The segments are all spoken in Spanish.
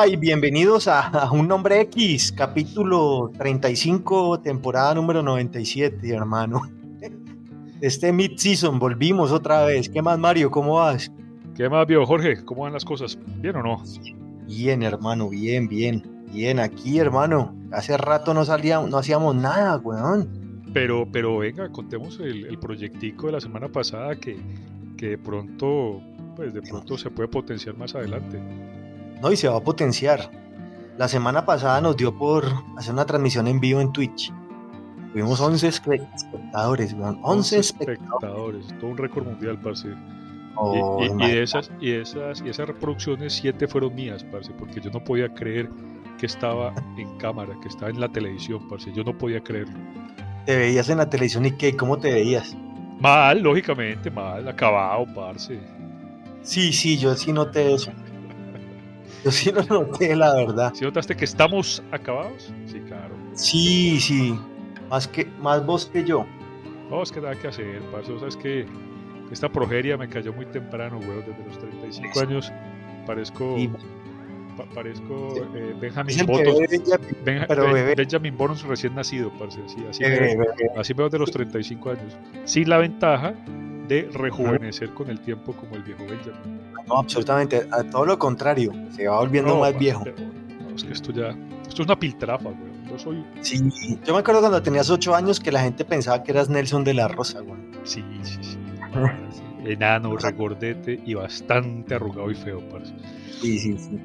Hola y bienvenidos a, Un Nombre X, capítulo 35, temporada número 97, hermano. Este mid-season, volvimos otra vez. ¿Qué más, Mario? ¿Cómo vas? ¿Qué más, viejo Jorge? ¿Cómo van las cosas? ¿Bien o no? Bien, hermano, bien, bien. Bien, aquí, hermano. Hace rato no salíamos, no hacíamos nada, weón. Pero, pero venga, contemos el, el proyectico de la semana pasada que, que de pronto, pues de pronto se puede potenciar más adelante. No, y se va a potenciar. La semana pasada nos dio por hacer una transmisión en vivo en Twitch. Tuvimos 11 espectadores, weón. 11 espectadores. Todo un récord mundial, parce. Oh, y, de esas, y, esas, y esas reproducciones, siete fueron mías, parce, porque yo no podía creer que estaba en cámara, que estaba en la televisión, parce. Yo no podía creerlo. ¿Te veías en la televisión y qué? ¿Cómo te veías? Mal, lógicamente, mal, acabado, parce. Sí, sí, yo sí noté eso. Yo sí lo noté, la verdad. ¿Sí notaste que estamos acabados? Sí, claro. Sí, sí. Más, que, más vos que yo. No, es que nada que hacer, parce. O sea, es que esta progeria me cayó muy temprano, weón, desde los 35 años. Parezco. parezco eh, Benjamin Button. Benjamin Bonus recién nacido, parce. Así, así, veo, así veo de los 35 años. Sin la ventaja de rejuvenecer con el tiempo como el viejo Benjamin. No, absolutamente. A todo lo contrario. Se va volviendo más viejo. no, es que esto ya. Esto es una piltrafa, weón. Yo soy. Sí, yo me acuerdo cuando tenías 8 años que la gente pensaba que eras Nelson de la Rosa, weón. Sí, sí, sí. Enano, regordete y bastante arrugado y feo, parce. Sí, sí, sí.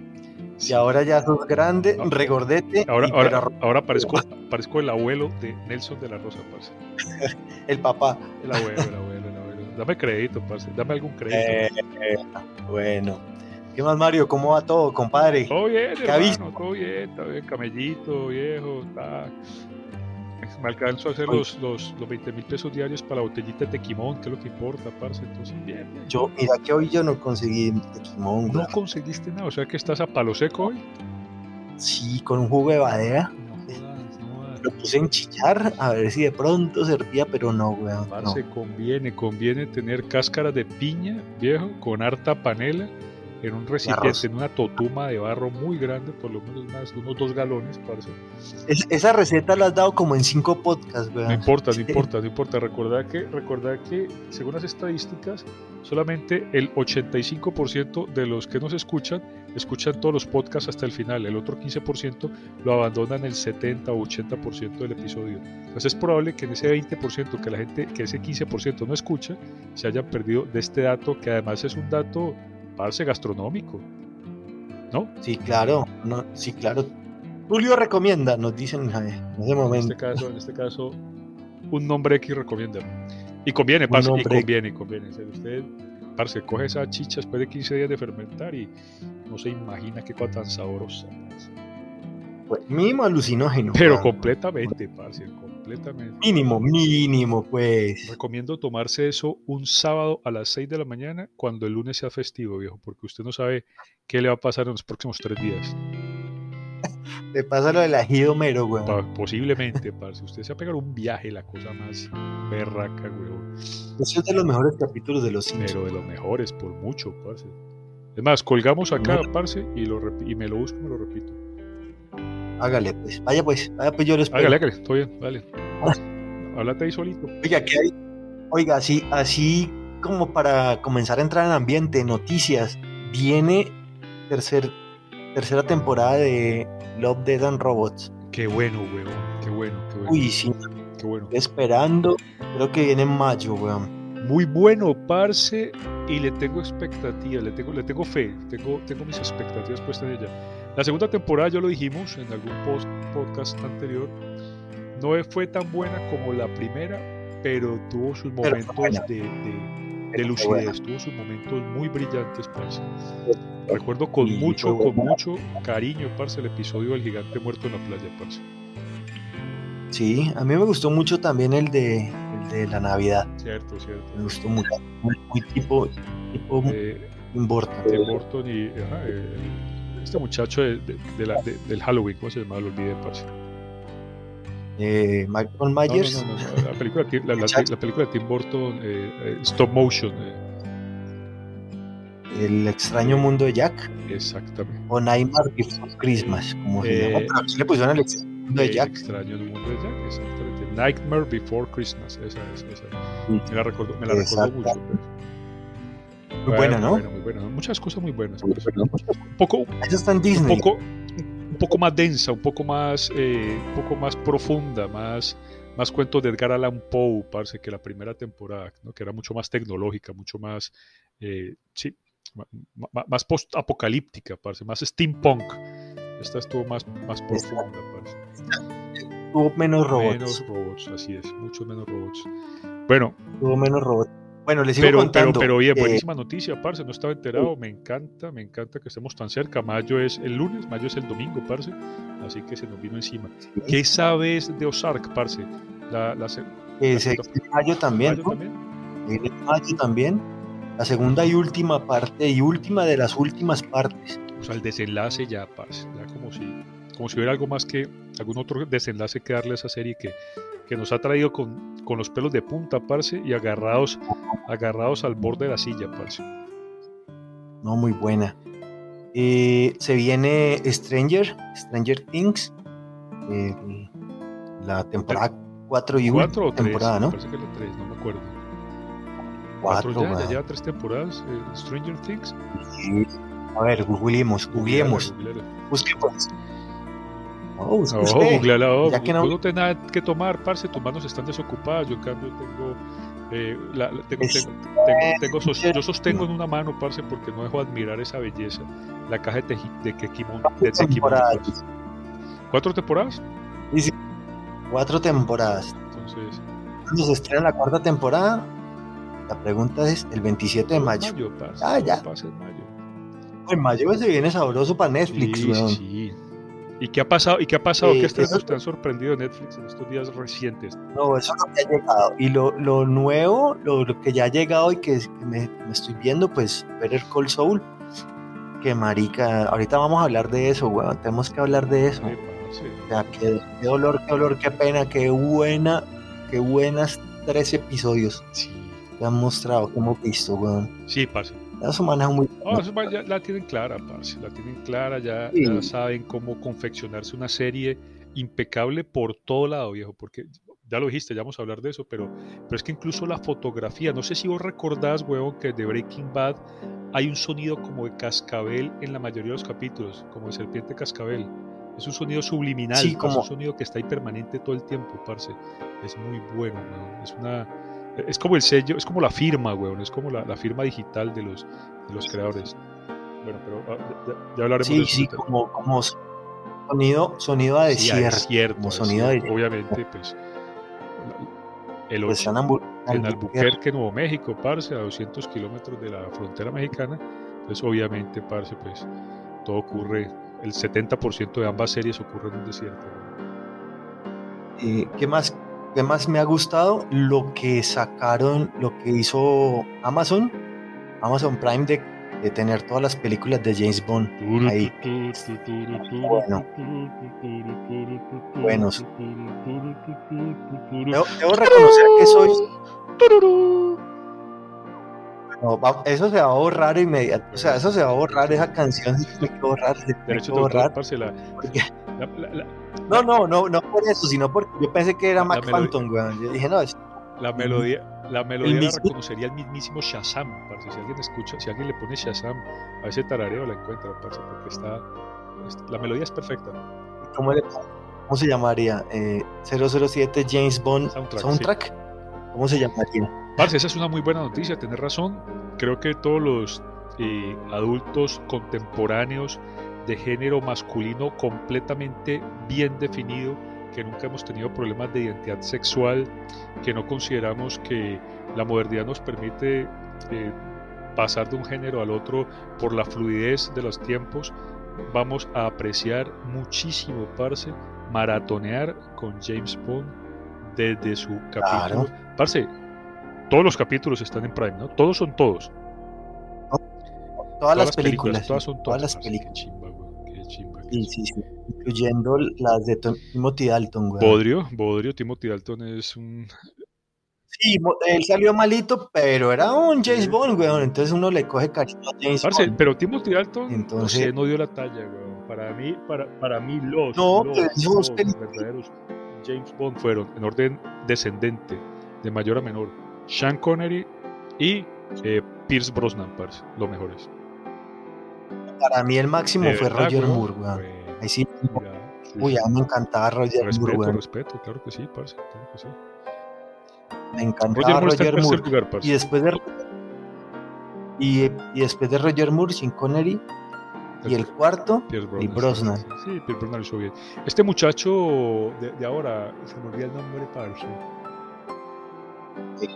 Y ahora ya sos grande, regordete. Ahora, ahora, ahora parezco, parezco, el abuelo de Nelson de la Rosa, parce. el papá. El abuelo, el abuelo. Dame crédito, parce. Dame algún crédito. Eh, bueno. ¿Qué más, Mario? ¿Cómo va todo, compadre? Todo bien, hermano, todo bien, todo bien, camellito, viejo, está me alcanzo a hacer los, los, los 20 mil pesos diarios para la botellita de tequimón, que es lo que importa, parce. Entonces, bien, Yo, mira que hoy yo no conseguí tequimón. No conseguiste nada, o sea que estás a palo seco hoy. Sí, con un jugo de badea. Lo puse en chillar a ver si de pronto servía, pero no, weón. Parce, conviene, conviene tener cáscara de piña, viejo, con harta panela en un recipiente, en una totuma de barro muy grande, por lo menos más de unos dos galones, parce. esa receta la has dado como en cinco podcasts, No importa, no importa, no importa. Recordad que, recordad que, según las estadísticas, solamente el 85% de los que nos escuchan, escuchan todos los podcasts hasta el final. El otro 15% lo abandonan el 70 o 80% del episodio. Entonces es probable que en ese 20% que la gente, que ese 15% no escucha, se hayan perdido de este dato, que además es un dato parce gastronómico. ¿No? Sí, claro, no, sí, claro. Julio recomienda, nos dicen en ese momento. En este caso, en este caso un nombre X recomienda. Y conviene, parce, y conviene, conviene. Usted, parce, coge esa chicha después de 15 días de fermentar y no se imagina qué cosa tan sabrosa. Pues, mínimo alucinógeno. Pero completamente, parce, completamente. Mínimo, mínimo, pues. Recomiendo tomarse eso un sábado a las 6 de la mañana cuando el lunes sea festivo, viejo, porque usted no sabe qué le va a pasar en los próximos tres días. Le pasa lo del ajido mero, güey. Posiblemente, parce. Usted se va a pegar un viaje, la cosa más berraca, güey. Ese es de los mejores capítulos de los Simpsons. Pero de los mejores, por mucho, parce. Es más, colgamos acá, parce, y, lo y me lo busco y me lo repito. Hágale, pues. Vaya, pues. Vaya, pues yo les Hágale, hágale. Todo bien, vale. Háblate ahí solito. Oiga, ¿qué hay? Oiga, así, así como para comenzar a entrar en ambiente, noticias, viene tercer, tercera temporada de Love, Dead and Robots. Qué bueno, weón. Qué bueno, qué bueno. Uy, sí. Qué bueno. Esperando. Creo que viene en mayo, weón. Muy bueno, parce, y le tengo expectativas, le tengo, le tengo fe, tengo, tengo mis expectativas puestas en ella. La segunda temporada, ya lo dijimos en algún post, podcast anterior, no fue tan buena como la primera, pero tuvo sus momentos de, de, lucidez, tuvo sus momentos muy brillantes, parce. Recuerdo con mucho, con mucho cariño, parce, el episodio del gigante muerto en la playa, parce. Sí, a mí me gustó mucho también el de, el de la Navidad. Cierto, cierto. Me gustó mucho. Muy, muy tipo, tipo Eh, Burton. Burton y ajá, eh, este muchacho de, de- de la- de- del Halloween, ¿cómo se llama? Lo olvidé, parce. Eh, Michael Myers. no, no, no, La, película, de Tim- la, la- la película de Tim Burton, eh, eh, stop motion, eh, El extraño mundo de Jack. exactamente. O Nightmare Before Christmas, como se Eh, llama. Pero aquí le pusieron el extraño mundo de El Jack. extraño mundo de Jack, exactamente. Nightmare Before Christmas, esa es, esa. Sí. Me la recordó, me la recordó mucho. pues. Muy buena, ¿no? Muy buena, muy buena. Muchas cosas muy buenas. pues. Un poco, Eso está en un Disney. poco, un poco más densa, un poco más, eh, un poco más profunda, más, más cuentos de Edgar Allan Poe, parece que la primera temporada, ¿no? que era mucho más tecnológica, mucho más, eh, sí, más post-apocalíptica, parece, más steampunk. Esta estuvo más, más profunda, parece. Tuvo menos robots. Menos robots, así es, muchos menos robots. Bueno, Tuvo menos robots. Bueno, les sigo pero, pero, contando. pero oye, eh, buenísima noticia, parce, no estaba enterado, me encanta, me encanta que estemos tan cerca. Mayo es el lunes, mayo es el domingo, parce, así que se nos vino encima. ¿Qué sabes de Ozark, parce? La, la se- eh, la mayo también, Mayo ¿no? también? En mayo también. La segunda y última parte, y última de las últimas partes. O sea, el desenlace ya, parce, ya como si, como si hubiera algo más que, algún otro desenlace que darle a esa serie que, que nos ha traído con, con los pelos de punta, parce, y agarrados, agarrados al borde de la silla, parce. No, muy buena. Eh, se viene Stranger, Stranger Things. eh, la temporada 4 y ¿Cuatro o última tres? temporada, Me ¿no? parece que la tres, no me acuerdo. ¿Cuatro Cuatro, ya? ¿Ya lleva tres temporadas? eh, Stranger Things. Sí. A ver, googleemos, googleemos. Busquemos. Oh, No, usted. googleala, oh, Ya que no- no tenés nada que tomar, parce, tus manos están desocupadas. Yo, en cambio, tengo. eh, la- la- tengo, tengo, tengo- tengo sos- yo sostengo en una mano, parce, porque no dejo de admirar esa belleza. La caja de, teji- de Kekimon. De Tekimon, temporadas. parce. ¿Cuatro temporadas? Cuatro temporadas. Entonces. ¿Cuándo se estrena la cuarta temporada? La pregunta es el 27 de mayo. Mayo, parce, Ah, ya. pasa en mayo. En mayo se viene sabroso para Netflix, Sí, weón. sí, sí. ¿Y qué ha pasado? ¿Y qué ha pasado? Eh, ¿Qué estrenos te han sorprendido en Netflix en estos días recientes? No, eso es lo que ha llegado. Y lo, lo nuevo, lo, lo que ya ha llegado y que, que me, me estoy viendo, pues, Better Call Soul. Que marica, ahorita vamos a hablar de eso, weón. Tenemos que hablar de eso. Ay, parce. O sea, qué, qué dolor, qué dolor, qué pena, qué buena, qué buenas tres episodios Sí, que han mostrado, hemos visto, weón. sí, parce. Eso maneja muy No, ya la tienen clara, parce, la tienen clara, ya, Sí. ya saben cómo confeccionarse una serie impecable por todo lado, viejo, porque ya lo dijiste, ya vamos a hablar de eso, pero, pero es que incluso la fotografía, no sé si vos recordás, huevón, que de Breaking Bad hay un sonido como de cascabel en la mayoría de los capítulos, como de serpiente cascabel. Es un sonido subliminal, Sí, como- un sonido que está ahí permanente todo el tiempo, parce. Es muy bueno, weón. Es una es como el sello, es como la firma, weón, es como la, la firma digital de los, de los creadores. Bueno, pero ah, ya, ya- hablaremos de Sí, eso. sí, como, como sonido, sonido a Sí, a desierto. desierto, como a sonido de- desierto. Obviamente, pues. El Pues están ambu- en Albuquerque, Nuevo México, parce, a 200 kilómetros de la frontera mexicana. Entonces, obviamente, parce, pues todo ocurre, el 70% de ambas series ocurre en un desierto. Eh, ¿qué, más, ¿Qué más me ha gustado? Lo que sacaron, lo que hizo Amazon, Amazon Prime de, de tener todas las películas de James Bond. Ahí. Bueno. Buenos. Debo, debo reconocer que soy... no, eso se va a borrar inmediato. O sea, eso se va a borrar, esa canción se tiene que borrar, se tiene que borrar. porque- la- la- la- No, no, no, no por eso, sino porque yo pensé que era Mac. Phantom, weón. Yo dije, no, es La melodía, la melodía la reconocería el mismísimo Shazam, parce. Si alguien escucha, si alguien le pone Shazam a ese tarareo la encuentra, parce, porque está, es- la melodía es perfecta. ¿cómo, le- cómo se llamaría? Eh, 007 James Bond Soundtrack, Soundtrack. ¿Cómo se llamaría? Parce, esa es una muy buena noticia, tenés razón. Creo que todos los eh, adultos contemporáneos de género masculino completamente bien definido, que nunca hemos tenido problemas de identidad sexual, que no consideramos que la modernidad nos permite eh, pasar de un género al otro por la fluidez de los tiempos, vamos a apreciar muchísimo, parce, maratonear con James Bond desde su capítulo. Parce, todos los capítulos están en Prime, ¿no? Todos son todos. Todas, las películas. todas son todas, las películas. Sí, sí, sí. Incluyendo las de Timothy Dalton, güey. Bodrio, Bodrio, Timothy Dalton es un. Sí, él salió malito, pero era un James Bond, güey. Entonces uno le coge cariño a James Bond. Pero Timothy Dalton Entonces... no, dio la talla, güey. Para mí, para, para mí los, no, los, verdaderos James Bond fueron en orden descendente, de mayor a menor. Sean Connery y eh, Pierce Brosnan, parce, lo mejores. Para mí el máximo fue Roger Moore, güey. Ahí sí. Uy, a mí me encantaba Roger respeto, Moore, Respeto, claro que sí, parce, claro que sí. Me encantaba Roger, Moore. y después de y, y, después de Roger Moore, sin Connery, y el cuarto, y Brosnan. Sí, Pierce Brosnan hizo bien. Este muchacho de, de ahora, se me olvida el nombre, parce.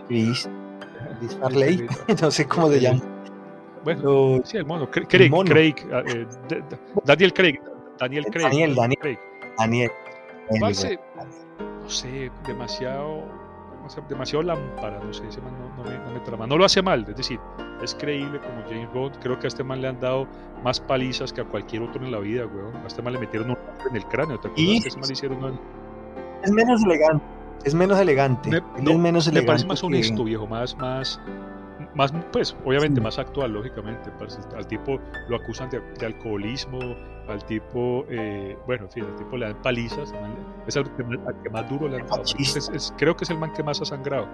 Chris, Chris Farley, no sé cómo se llama. Bueno, sí, el mono. Craig, Craig ah, eh, Daniel Craig. Daniel Craig. Daniel, Daniel. Daniel. no sé, demasiado, demasiado lámpara, no sé, ese man no, no, me, no, me, trama. No lo hace mal, es decir, es creíble como James Bond. Creo que a este man le han dado más palizas que a cualquier otro en la vida, weón. A este man le metieron un en el cráneo, ¿te acuerdas? Que ese man le hicieron Es menos elegante. Es menos elegante. Me, no, es menos elegante me parece más honesto, viejo, más, más, más, pues, obviamente sí. más actual, lógicamente. Al tipo lo acusan de, de alcoholismo, al tipo, eh, bueno, en fin, al tipo le dan palizas, es el que, al que más duro le han dado. Es, es, creo que es el man que más ha sangrado.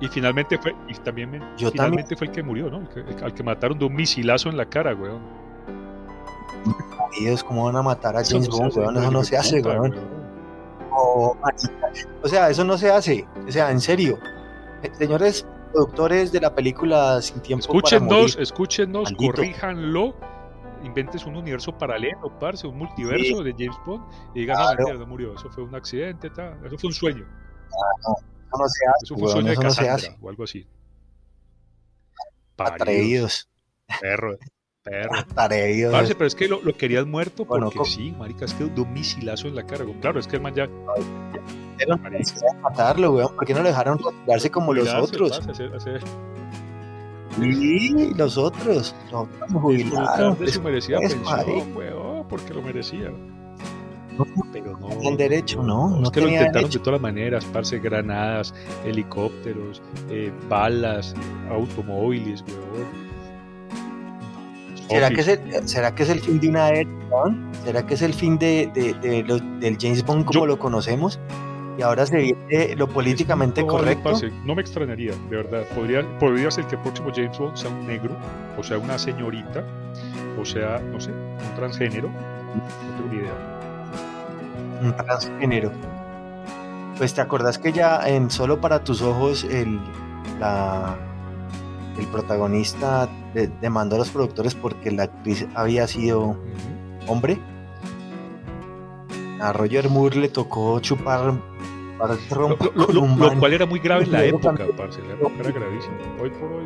Y finalmente fue, y también, Yo finalmente también. fue el que murió, ¿no? El que, al que mataron de un misilazo en la cara, weón. Dios, ¿cómo van a matar a James Bond, weón? Eso no se hace, weón. O, o sea, eso no se hace. O sea, en serio. Señores productores de la película Sin Tiempo escúchenos, para morir. Escúchenos, corríjanlo, inventes un universo paralelo, parce, un multiverso sí. de James Bond y digan, claro. no, mentira, no murió, eso fue un accidente, eso fue un sueño. Ah, no, se hace. Eso fue un sueño bueno, de Cassandra, no se hace. o algo así. Atrevidos. Perro, perro. Atrevidos. Parce, pero es que lo, lo querías muerto porque Bueno, sí, marica, es que misilazo en la cara. Claro, es que el man ya... No matarlo, weón. ¿Por qué no lo dejaron retirarse como los otros? parce, hacer- hacer- Sí, los otros. Los otros disfrutar jubilaron. de su merecida Pues, pensión, weón, porque lo merecía. No, Pero no. tenían derecho, no. es No que lo intentaron derecho. de todas las maneras, parce, granadas, helicópteros, eh, balas, automóviles, weón. ¿Será que, es el, ¿Será que es el fin de una era? ¿Será que es el fin de, de- de lo- del James Bond como Yo- lo conocemos? Y ahora se viene lo políticamente correcto. no me extrañaría, de verdad. Podría, podría ser que el próximo James Bond sea un negro, o sea, una señorita, o sea, no sé, un transgénero. No tengo ni idea. un transgénero. Pues te acordás que ya en Solo para tus ojos el, la, el protagonista de- demandó a los productores porque la actriz había sido hombre. A Roger Moore le tocó chupar, chupar Lo, lo- lo- cual era muy grave en la época, parce. La época era gravísimo. Hoy por hoy.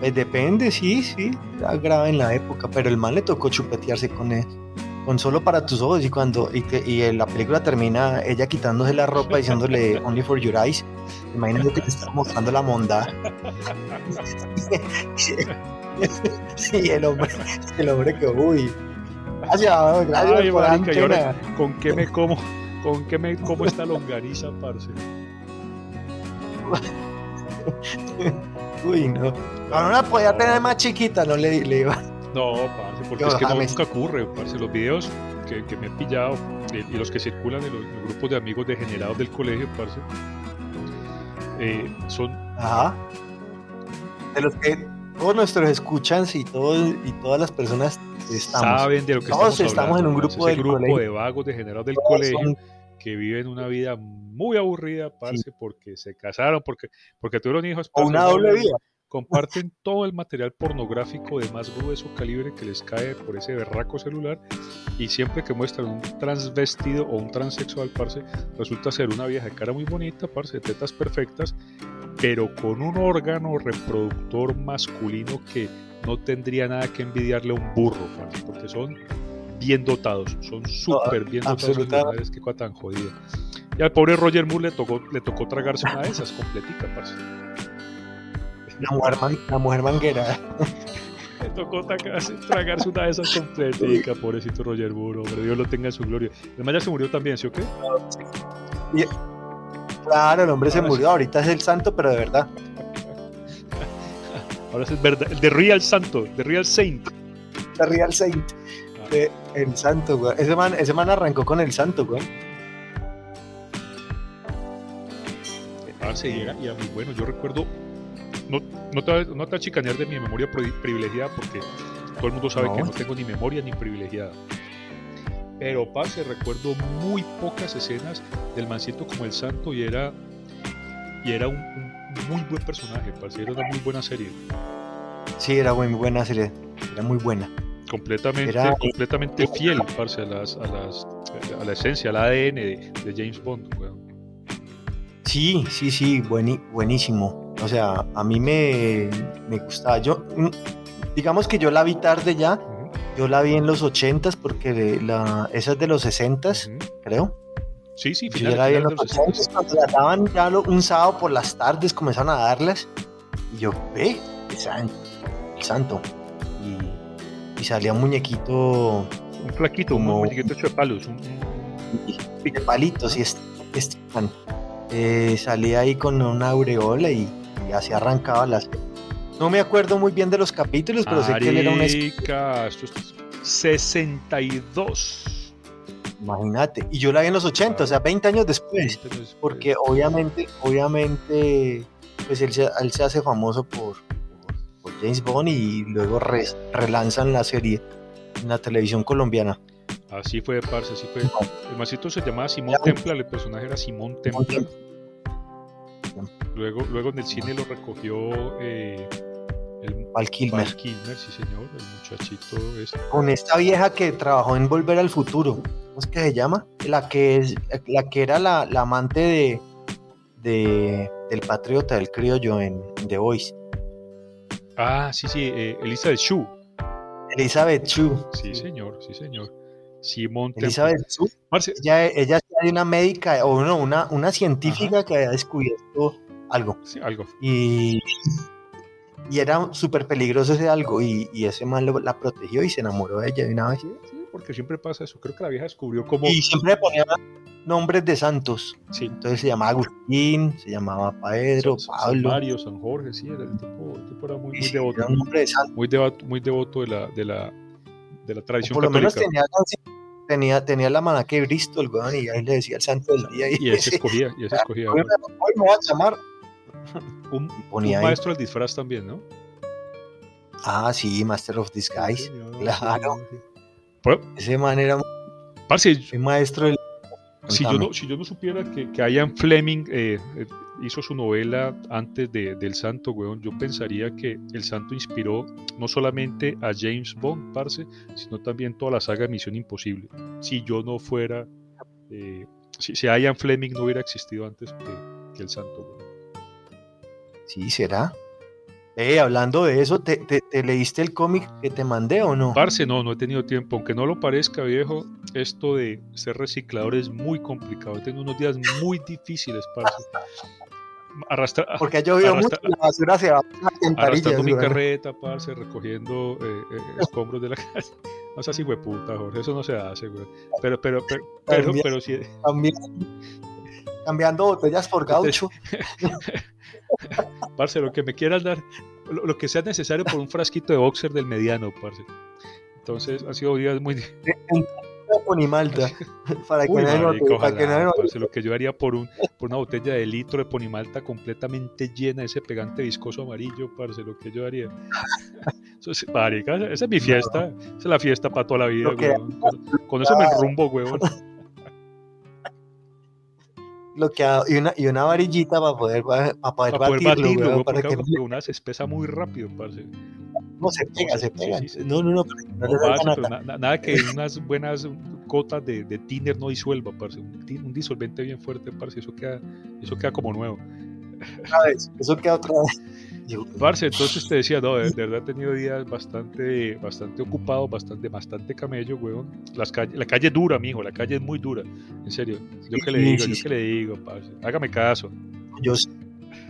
Pues depende, sí, sí, era grave en la época, pero el man le tocó chupetearse con él, con solo para tus ojos y cuando y, que- y la película termina ella quitándose la ropa diciéndole only for your eyes. Imagínate que te está mostrando la mondad. y el hombre, el hombre que uy. Gracias, gracias Ay, por marica, y ahora. ¿con qué me como? ¿Con qué me como esta longaniza, parce? Uy, no. No, no la podía tener más chiquita, no le, le iba. No, parce, porque Yo, es que no, nunca ocurre, parce. Los videos que, que me he pillado eh, y los que circulan en los, en los grupos de amigos degenerados del colegio, parce, eh, son Ajá. De los que todos nuestros escuchas y todos y todas las personas estamos. saben de lo que Todos estamos estamos en un grupo del grupo colegio. de vagos degenerados del Todos colegio son- que viven una vida muy aburrida, parce, porque se casaron, porque, porque tuvieron hijos, parce, una doble hablan- vida. comparten todo el material pornográfico de más grueso calibre que les cae por ese berraco celular y siempre que muestran un transvestido o un transexual, parce, resulta ser una vieja de cara muy bonita, parce, de tetas perfectas, pero con un órgano reproductor masculino que no tendría nada que envidiarle a un burro, parce, porque son bien dotados, son súper bien dotados. absolutamente. Es que tan jodida. Y al pobre Roger Moore le tocó, le tocó tragarse una de esas, completica, parce. La mujer, man- la mujer manguera. Le tocó tragarse, tragarse una de esas completica, pobrecito Roger Moore, hombre, Dios lo tenga en su gloria. Además ya se murió también, ¿sí o qué? Claro, el hombre se murió. Ahorita es el santo, pero de verdad. Ahora es el verdad, el de Real Santo, de Real Saint. The Real Saint. de el santo, güey. Ese man, ese man arrancó con el santo, güey. Y era, y era muy bueno. Yo recuerdo, no, no, te, no te va a chicanear de mi memoria pri- privilegiada porque todo el mundo sabe No. que no tengo ni memoria ni privilegiada. Pero, parce, recuerdo muy pocas escenas del mancito como el santo y era, y era un, un muy buen personaje, parce, era una muy buena serie. Sí, era muy buena serie. Era muy buena. Completamente, Era- completamente fiel, parce, a, las, a, las, a la esencia, al ADN de, de James Bond. weón. Sí, sí, sí, buenísimo. O sea, a mí me, me gustaba. Yo, mm, digamos que yo la vi tarde ya. Yo la vi en los 80s porque la, esa es de los 60s, ujú. creo. Sí, sí, Yo finales- ya la vi en los los 80s cuando la daban ya lo- un sábado por las tardes, comenzaron a darlas. Y yo, ve, el san- el santo. Y, y salía un muñequito Un flaquito, un Como- muñequito hecho de palos. Un, un- de palitos y este, este eh, salía ahí con una aureola y, y así arrancaba las. No me acuerdo muy bien de los capítulos, pero sé que él era un esto es 62. Imagínate. Y yo la vi en los 80, o sea, 20 años después. Porque obviamente, obviamente, pues él se, él se hace famoso por, por, por James Bond y luego re- relanzan la serie en la televisión colombiana. Así fue, parce, así fue. El masito se llamaba Simón. Templar, el personaje era Simón Templar. Luego, luego en el cine lo recogió eh, el Val Kilmer. Val Kilmer, sí señor, el muchachito este. Con esta vieja que trabajó en Volver al Futuro. ¿Cómo es que se llama? La que, es, la que era la, la amante de, de- del patriota, del criollo en, The Voice. Ah, sí, sí, eh, Elizabeth Shue. Elizabeth Chu. Sí, señor, sí, señor. Simón. Elizabeth Chu. Ella, ella era una médica, o no, una, una científica que había descubierto algo. sí, algo. Y, y era súper peligroso ese algo. Y, y ese man lo- la protegió y se enamoró de ella de una vez. Sí, sí, porque siempre pasa eso. Creo que la vieja descubrió cómo. Y siempre le ponía nombres de santos. Sí, Entonces se llamaba Agustín, se llamaba Pedro, San- San Pablo. Mario, San Jorge, sí, era el tipo, el tipo era muy, muy devoto, era un nombre de santo. muy devoto, muy devoto de la, de la, de la O tradición por lo menos tenía, tenía, tenía la manaque de Bristol, weón, y ahí le decía el santo del día. Y, Y ese escogía, y ese escogía. hoy me, hoy me voy a llamar. Un, ponía un maestro del disfraz también, ¿no? Ah, sí, Master of Disguise. claro. Pero, Ese man era parce, maestro del. si yo, no, si yo no supiera que, que Ian Fleming eh, eh, hizo su novela antes de, del Santo, weón, yo pensaría que el Santo inspiró no solamente a James Bond, parce, sino también toda la saga de Misión Imposible. Si yo no fuera, eh, si, si Ian Fleming no hubiera existido antes que, que el Santo, weón. Sí, será. Eh, hablando de eso, ¿te, te, te leíste el cómic que te mandé o no? Parce, no, no he tenido tiempo, aunque no lo parezca, viejo, esto de ser reciclador es muy complicado. He tenido unos días muy difíciles, parce. Arrastra, Porque ha llovido Arrastra- mucho la basura se va arrastrando mi carreta, parce, recogiendo eh, eh, escombros de la casa. No seas puta, Jorge, eso no se hace, güey. Pero, pero, pero, pero, También. pero sí, También cambiando botellas por gaucho. parce, lo que me quieras dar, lo, lo que sea necesario por un frasquito de boxer del mediano, parce. Entonces, ha sido días muy... Ponimalta. Para que Uy, no para que no parce, lo que yo haría por, un, por una botella de litro de ponimalta completamente llena de ese pegante viscoso amarillo, parce, lo que yo haría. Eso es, marica, esa es mi fiesta, esa es la fiesta para toda la vida, weón. Con, con eso me rumbo, weón. Lo que ha- y, una, y una varillita para poder, para poder Para poder batirlo, batirlo, weón, weón, para que una se espesa muy rápido, parce. no se pega, se pega. sí, sí. No, no, no, no No, pero nada. na- na- nada que unas buenas gotas de, de thinner no disuelva, parce. Un disolvente bien fuerte, parce, eso queda, eso queda como nuevo. Otra vez, Eso queda otra vez. Parce, entonces te decía, no, de, verdad he tenido días bastante, bastante ocupados, bastante, bastante camello, weón. Las la calle es dura, mijo, la calle es muy dura. En serio. Yo que le digo, yo que le digo, parce. Hágame caso. Yo,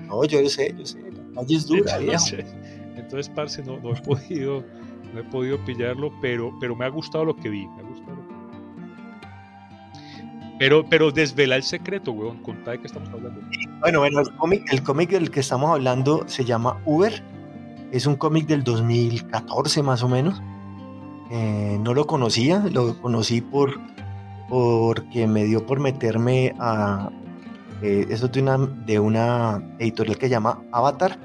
no, yo sé, yo sé. La calle es dura, entonces, entonces, parce, no, no he podido, no he podido pillarlo, pero, pero me ha gustado lo que vi. Me ha gustado lo que vi. Pero, pero desvela el secreto, weón. Contá de qué estamos hablando. Bueno, bueno, el cómic, el cómic del que estamos hablando se llama Uber. Es un cómic del 2014 más o menos. Eh, no lo conocía, lo conocí por porque me dio por meterme a eh, eso de una, de una editorial que se llama Avatar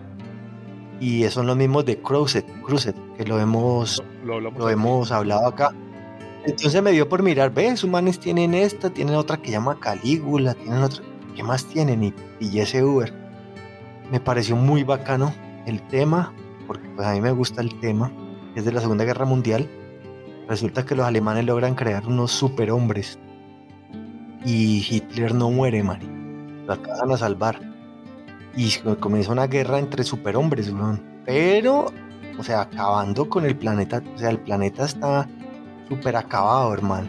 y son los mismos de Cruzet, Cruzet que lo hemos, lo, hemos hablado acá. Entonces me dio por mirar, ves, humanos tienen esta, tienen otra que llama Calígula, tienen otra, ¿qué más tienen? Y y ese Uber. Me pareció muy bacano el tema, porque pues a mí me gusta el tema, es de la Segunda Guerra Mundial. Resulta que los alemanes logran crear unos superhombres y Hitler no muere, Mari. Lo acaban a salvar. Y comienza una guerra entre superhombres, pero, o sea, acabando con el planeta. O sea, el planeta está súper acabado, hermano.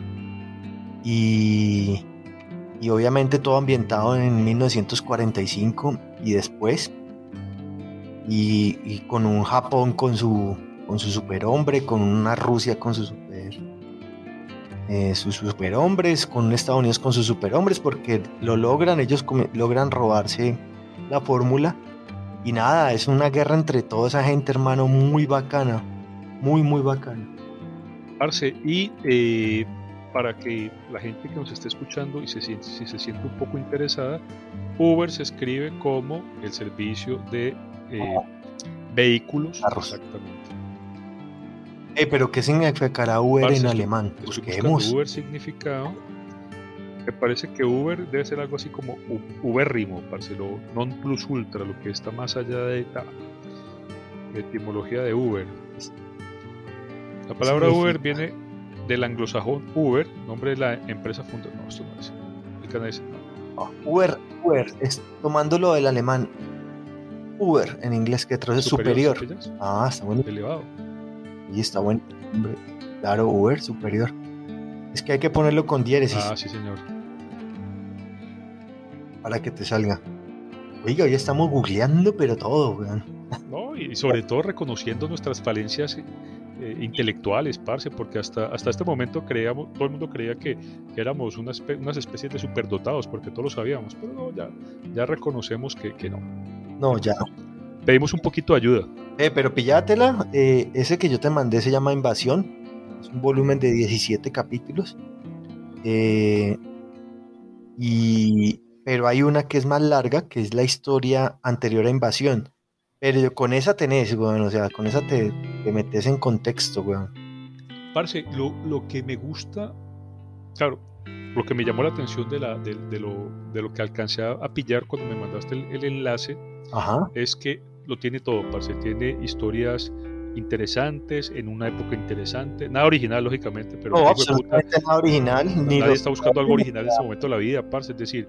Y y obviamente todo ambientado en 1945 y después. Y, con un Japón con su, con su superhombre, con una Rusia con su super, eh, sus superhombres, con Estados Unidos con sus superhombres, porque lo logran, ellos logran robarse la fórmula. Y nada, es una guerra entre toda esa gente, hermano, muy bacana, muy, muy bacana. Arce, y eh, para que la gente que nos esté escuchando y se siente, si se siente un poco interesada, Uber se escribe como el servicio de eh, vehículos. Exactamente. Eh, pero ¿qué significará Uber en alemán? Busquemos. Uber significado. Me parece que Uber debe ser algo así como Uberrimo, lo non plus ultra, lo que está más allá de la etimología de Uber. La palabra Uber viene del anglosajón Uber, nombre de la empresa fundadora. No, esto no es. El canadiense. Ah, Uber, Uber, es tomándolo del alemán. Uber en inglés, que traduce superior. Ah, está bueno. Elevado. Y está bueno. Claro, Uber superior. Es que hay que ponerlo con diéresis. Ah, sí, señor. Para que te salga. Oiga, hoy estamos googleando, pero todo, weón. No, y sobre todo reconociendo nuestras falencias eh, intelectuales, parce, porque hasta, hasta este momento creíamos, todo el mundo creía que, éramos unas, unas especies de superdotados, porque todos lo sabíamos, pero no, ya, ya reconocemos que, que no. No, ya. Pedimos un poquito de ayuda. Eh, pero pillátela, eh, ese que yo te mandé se llama Invasión, es un volumen de 17 capítulos. Eh, y, pero hay una que es más larga, que es la historia anterior a Invasión pero con esa tenés, weón, o sea, con esa te, te metes en contexto, weón. Parce, lo, lo, que me gusta, claro, lo que me llamó la atención de, la, de, de, lo, de lo, que alcancé a, pillar cuando me mandaste el, enlace, es que lo tiene todo, parce, tiene historias interesantes, en una época interesante, nada original lógicamente, pero no, absolutamente nada original. Nadie está buscando algo original en este momento de la vida, parce, es decir,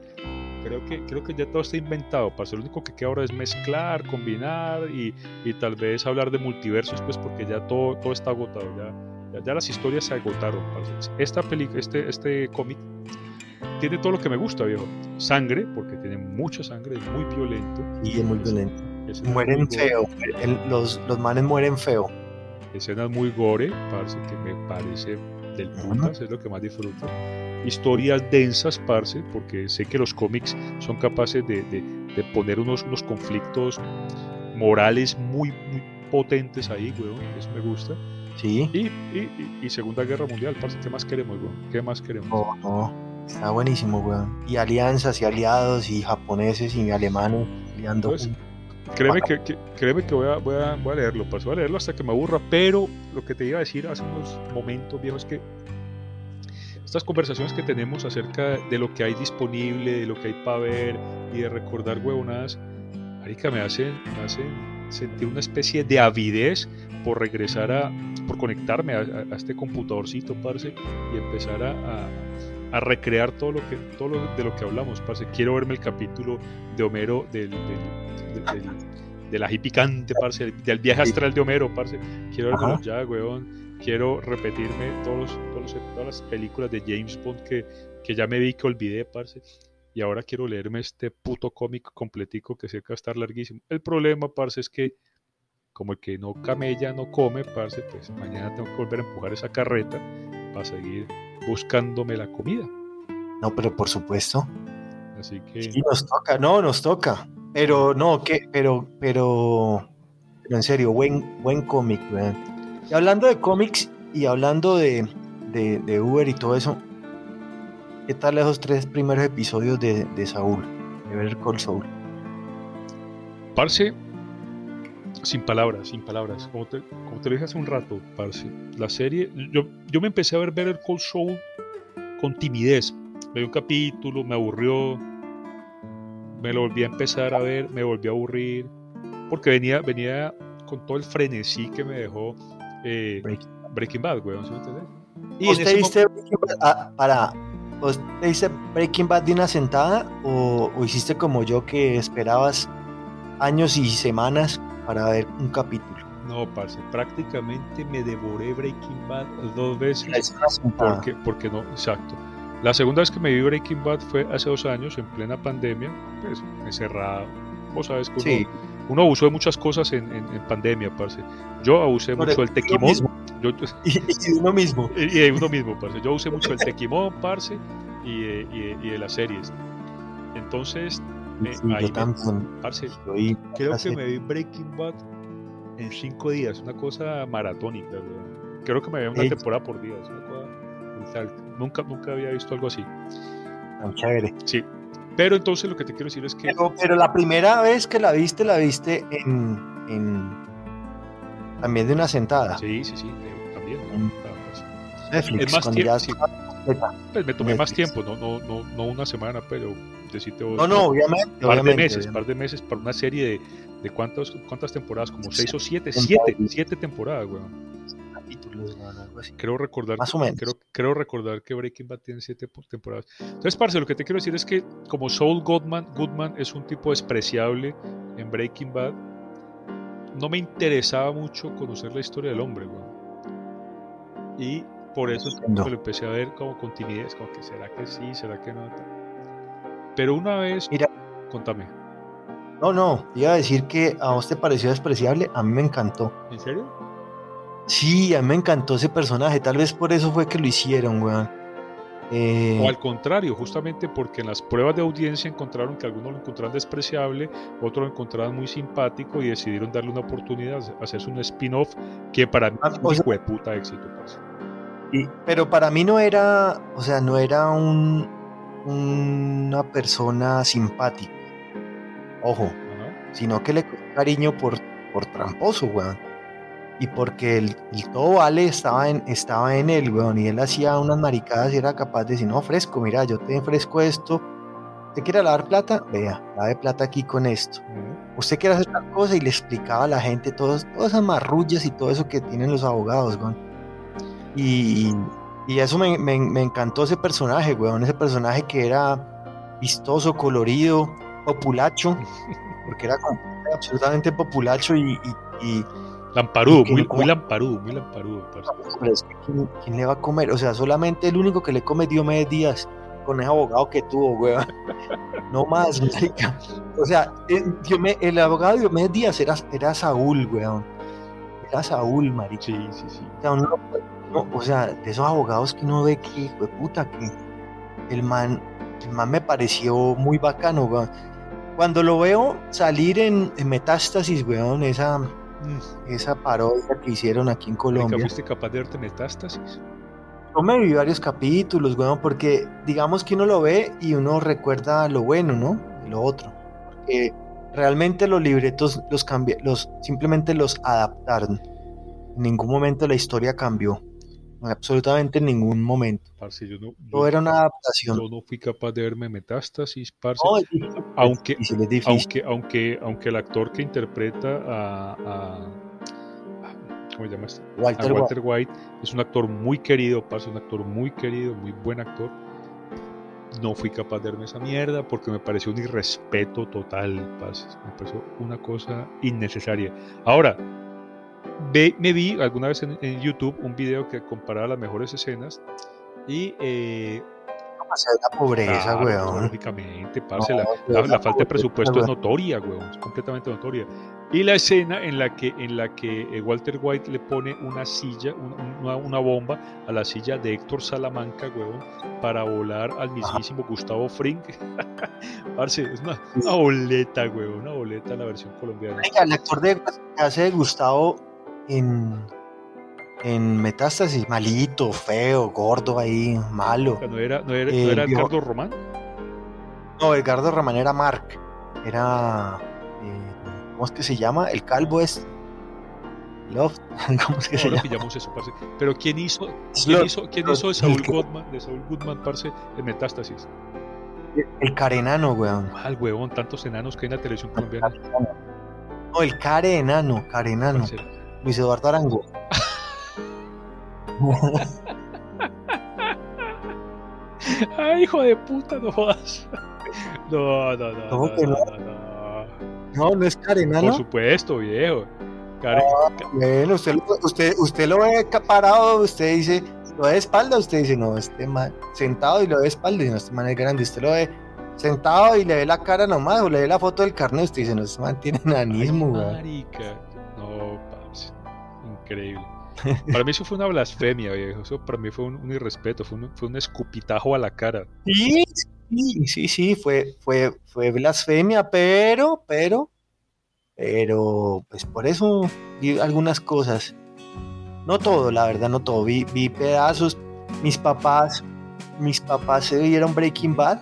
creo que, creo que ya todo está inventado, parce. Lo único que queda ahora es mezclar, combinar y, y tal vez hablar de multiversos, pues porque ya todo, todo está agotado, ya, ya, las historias se agotaron, parce. Esta película, este, este cómic tiene todo lo que me gusta, viejo. Sangre, porque tiene mucha sangre, es muy violento. Y es muy violento. mueren feo, los, los manes mueren feo. Escenas muy gore, parce, que me parece del putas, es lo que más disfruto. Historias densas, parce, porque sé que los cómics son capaces de, de, poner unos, unos conflictos morales muy, muy potentes ahí, weón, eso me gusta. Sí. Y, y, y, Segunda Guerra Mundial, parce, ¿qué más queremos, weón? ¿Qué más queremos? Oh, no, está buenísimo, weón. Y alianzas y aliados y japoneses y alemanes liando. Pues, créeme que, que, créeme que voy, a, voy, a, voy a leerlo, voy a leerlo hasta que me aburra, pero lo que te iba a decir hace unos momentos, viejo, es que estas conversaciones que tenemos acerca de lo que hay disponible, de lo que hay para ver y de recordar huevonadas, marica, me hacen, me hacen sentir una especie de avidez por regresar a, por conectarme a, este computadorcito, parce, y empezar a, a, recrear todo lo que, todo lo, de lo que hablamos, parce. Quiero verme el capítulo de Homero del, del, del ají picante, parce, del viaje astral de Homero, parce. Quiero verlo ya, weón. Quiero repetirme todos, todos, todas las películas de James Bond que, que ya me vi que olvidé, parce. Y ahora quiero leerme este puto cómic completico que sé que va a estar larguísimo. El problema, parce, es que como el que no camella no come, parce, pues mañana tengo que volver a empujar esa carreta para seguir buscándome la comida. No, pero por supuesto. Así que. Sí, nos toca, no, nos toca. Pero no, que, pero, pero, pero en serio, buen, buen cómic, weón. Hablando de cómics y hablando de, Uber y todo eso, ¿qué tal esos tres primeros episodios de, de Saúl? De ver Call Saul. Parce, sin palabras, sin palabras. Como te, lo dije hace un rato, parce, la serie, yo, yo me empecé a ver Better Call Saul con timidez. Me un capítulo, me aburrió, me lo volví a empezar a ver, me volví a aburrir, porque venía, venía con todo el frenesí que me dejó eh, Breaking. Bad, weón, ¿sí me? Y ¿Usted viste Breaking Bad ah, para, ¿usted Breaking Bad de una sentada o, o hiciste como yo que esperabas años y semanas para ver un capítulo? No, parce, prácticamente me devoré Breaking Bad dos veces. Porque, porque no, exacto. La segunda vez que me vi Breaking Bad fue hace dos años, en plena pandemia, pues encerrado. Vos sabes que uno, Sí. Uno abusó de muchas cosas en, en- en pandemia, parce. Yo abusé mucho el- del tequimón. Yo, Y, y uno mismo. y de uno mismo, parce. Yo usé mucho el tequimón, parce, y de, y de- y de las series. Entonces, eh, Sí, ahí yo me- también. parce, Yo creo que me vi Breaking Bad en cinco días, una cosa maratónica. weón. Creo que me vi una Ey. temporada por día, es una cosa brutal. Nunca, nunca había visto algo así. tan chévere. Sí. Pero entonces lo que te quiero decir es que Pero, pero la primera vez que la viste, la viste en, en también de una sentada. Sí, sí, sí, eh, también. ¿no? Netflix, Es más tiempo, sí. pues, me tomé más tiempo, no, no, no, no una semana, pero decirte vos. No, no, obviamente. par de meses, obviamente. par de meses para una serie de, de cuántas, cuántas temporadas, como seis o siete, siete, siete temporadas, weón. Algo así. Creo recordar, Más o menos. Creo, creo recordar que Breaking Bad tiene siete po- temporadas. Entonces, parce, lo que te quiero decir es que como Saul Goodman, Goodman es un tipo despreciable en Breaking Bad, no me interesaba mucho conocer la historia del hombre, weón. Y por eso lo empecé a ver como con timidez, como que será que sí, será que no. Pero una vez, Mira. contame, No, no, iba a decir que a vos te pareció despreciable, a mí me encantó. ¿en serio? Sí, a mí me encantó ese personaje, tal vez por eso fue que lo hicieron, weón. Eh, O al contrario, justamente porque en las pruebas de audiencia encontraron que algunos lo encontraban despreciable, otros lo encontraban muy simpático y decidieron darle una oportunidad, hacerse un spin-off que para mí Ah, o sea- de puta éxito. y- pero para mí no era, o sea, no era un, una persona simpática. Ojo, sino que le cariño por, por tramposo, weón. Y porque el, el todo vale estaba en, estaba en él, weón, y él hacía unas maricadas y era capaz de decir, no, fresco, mira, yo te ofrezco esto, ¿te quiere lavar plata? Vea, lave plata aquí con esto. Usted quiere hacer tal cosa y le explicaba a la gente todos, todas esas marrullas y todo eso que tienen los abogados, weón. Y, y eso me, me- me encantó ese personaje, weón, ese personaje que era vistoso, colorido, populacho, porque era absolutamente populacho y, y- y- Lamparudo, muy, muy lamparudo, muy lamparudo. ¿quién, quién le va a comer? O sea, solamente el único que le come Diomedes Díaz con ese abogado que tuvo, weón. No más, marica. O sea, el, Diome- el abogado de Diomedes Díaz era, era Saúl, weón. Era Saúl, marica. Sí, sí, sí. O sea, uno no, o sea, de esos abogados que uno ve que, hijo de puta, que el man, el man me pareció muy bacano, weón. Cuando lo veo salir en, en Metástasis, weón, esa, Mm. esa parodia que hicieron aquí en Colombia. ¿Fuiste capaz de verte metástasis? Yo me vi varios capítulos, weón, porque digamos que uno lo ve y uno recuerda lo bueno, ¿no? Y lo otro. Porque realmente los libretos los cambié, los simplemente los adaptaron. En ningún momento la historia cambió. Absolutamente en ningún momento. Parce, yo no, era una adaptación. yo no fui capaz de verme metástasis, parce. No, es difícil, aunque, es difícil, es difícil. aunque, aunque, aunque el actor que interpreta a, a- a- ¿cómo se llama este? a Walter, Walter White es un actor muy querido, parce, un actor muy querido, muy buen actor. no fui capaz de verme esa mierda porque me pareció un irrespeto total, Me pareció una cosa innecesaria. Ahora, me vi alguna vez en, YouTube un video que comparaba las mejores escenas y eh, la pobreza, weón. Lógicamente, parce, la, falta de presupuesto es notoria, weón, es completamente notoria. Y la escena en la que, en la que eh, Walter White le pone una silla, una, una, bomba a la silla de Héctor Salamanca, weón, para volar al mismísimo Gustavo Frink. parce, es una, boleta, weón, una boleta en la versión colombiana. el actor de hace de Gustavo en en Metástasis, malito, feo, gordo ahí, malo. ¿No era, no era, eh, Edgardo Román? No, Edgardo Román era Mark. Era. Eh, ¿Cómo es que se llama? El calvo es. Love. ¿Cómo es que se llama? Eso, parce. Pero ¿quién hizo, quién hizo, quién hizo de Saúl Goodman, de Saúl Goodman, parce, en Metástasis? El carenano, weón. El weón, tantos enanos que hay en la televisión colombiana. No, el care enano, care enano. Luis Eduardo Arango. Ay, hijo de puta, no jodas. No, no, no. ¿Cómo no, que no? No, no, es Karenano. Por supuesto, viejo. Karen, ah, bueno, usted, usted, usted lo ve parado, usted dice, lo ve de espalda, usted dice, no, este man, sentado y lo ve de espalda, y no, este man es grande, usted lo ve sentado y le ve la cara nomás, o le ve la foto del carnet, usted dice, no, este man tiene nanismo, güey. Marica, no, increíble. Para mí eso fue una blasfemia, viejo. Eso para mí fue un, irrespeto, fue un, fue escupitajo a la cara. Sí, sí, sí, fue, fue, fue blasfemia, pero, pero, pero, pues por eso vi algunas cosas. No todo, la verdad, no todo. Vi, vi pedazos. Mis papás, mis papás se vieron Breaking Bad,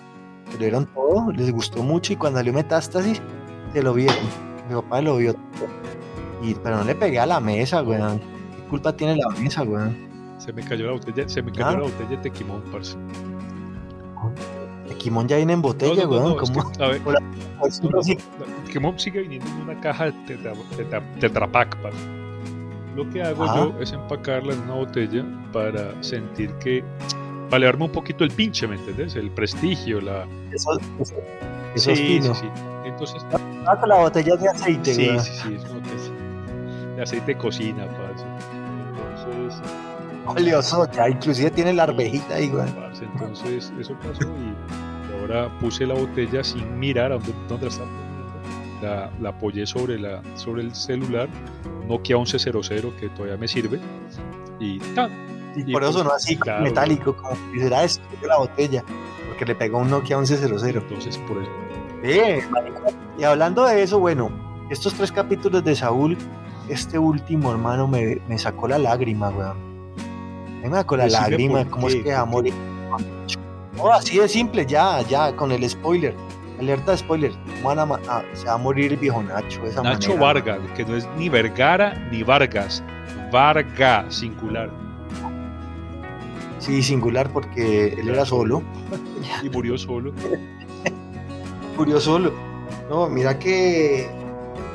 se vieron todo, les gustó mucho y cuando salió Metástasis, se lo vieron. Mi papá lo vio todo. Y, pero no le pegué a la mesa, weón culpa tiene la mesa, weón? Se me cayó la botella, se me cayó ah. la botella de tequimón, parce. Tequimón ya viene en botella, no, weón. ¿Cómo? a ver, tequimón sigue viniendo en una caja de tetrapack, parce. Lo que hago yo es empacarla en una botella para sentir que. para elevarme un poquito el pinche, ¿me entendés? El prestigio, la. Eso, eso, eso sí, es fino. Sí, sí. Entonces. Ah, la botella de aceite, Sí, sí, sí, es una botella aceite de cocina, parce oleoso, ya inclusive tiene la arvejita ahí, güey. Entonces eso pasó y ahora puse la botella sin mirar a dónde, dónde está la, la, apoyé sobre, la, sobre el celular Nokia 1100 que todavía me sirve y Y, por eso pues, no así metálico, como si será esto de la botella, porque le pegó un Nokia 1100. Entonces por eso. Bien, y hablando de eso, bueno, estos tres capítulos de Saúl, este último hermano me, me sacó la lágrima, weón me con la lágrima, ¿cómo es que va a morir? Oh, así de simple, ya, ya, con el spoiler. Alerta de spoiler. se va a morir el viejo Nacho. Nacho Vargas, que no es ni Vergara ni Vargas. Varga, singular. Sí, singular porque él era solo. y murió solo. murió solo. No, mira que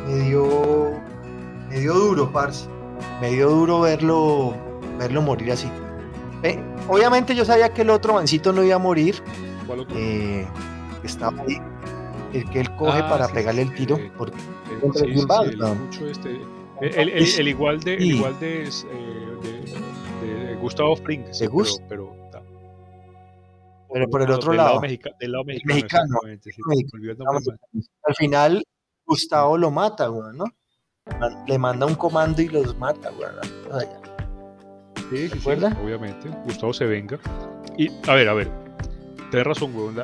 me dio, me dio duro, parce. Me dio duro verlo verlo morir así. obviamente yo sabía que el otro mancito no iba a morir. ¿Cuál otro? Eh, estaba ahí, el que él coge ah, para pegarle el tiro. Porque el, igual de, el igual de, de, Gustavo Fring, pero, pero, por el otro lado, del lado mexicano, al final Gustavo lo mata, ¿no? Le manda un comando y los mata, güey. Sí, sí, obviamente. Gustavo se venga. Y, a ver, a ver. Tienes razón, weón.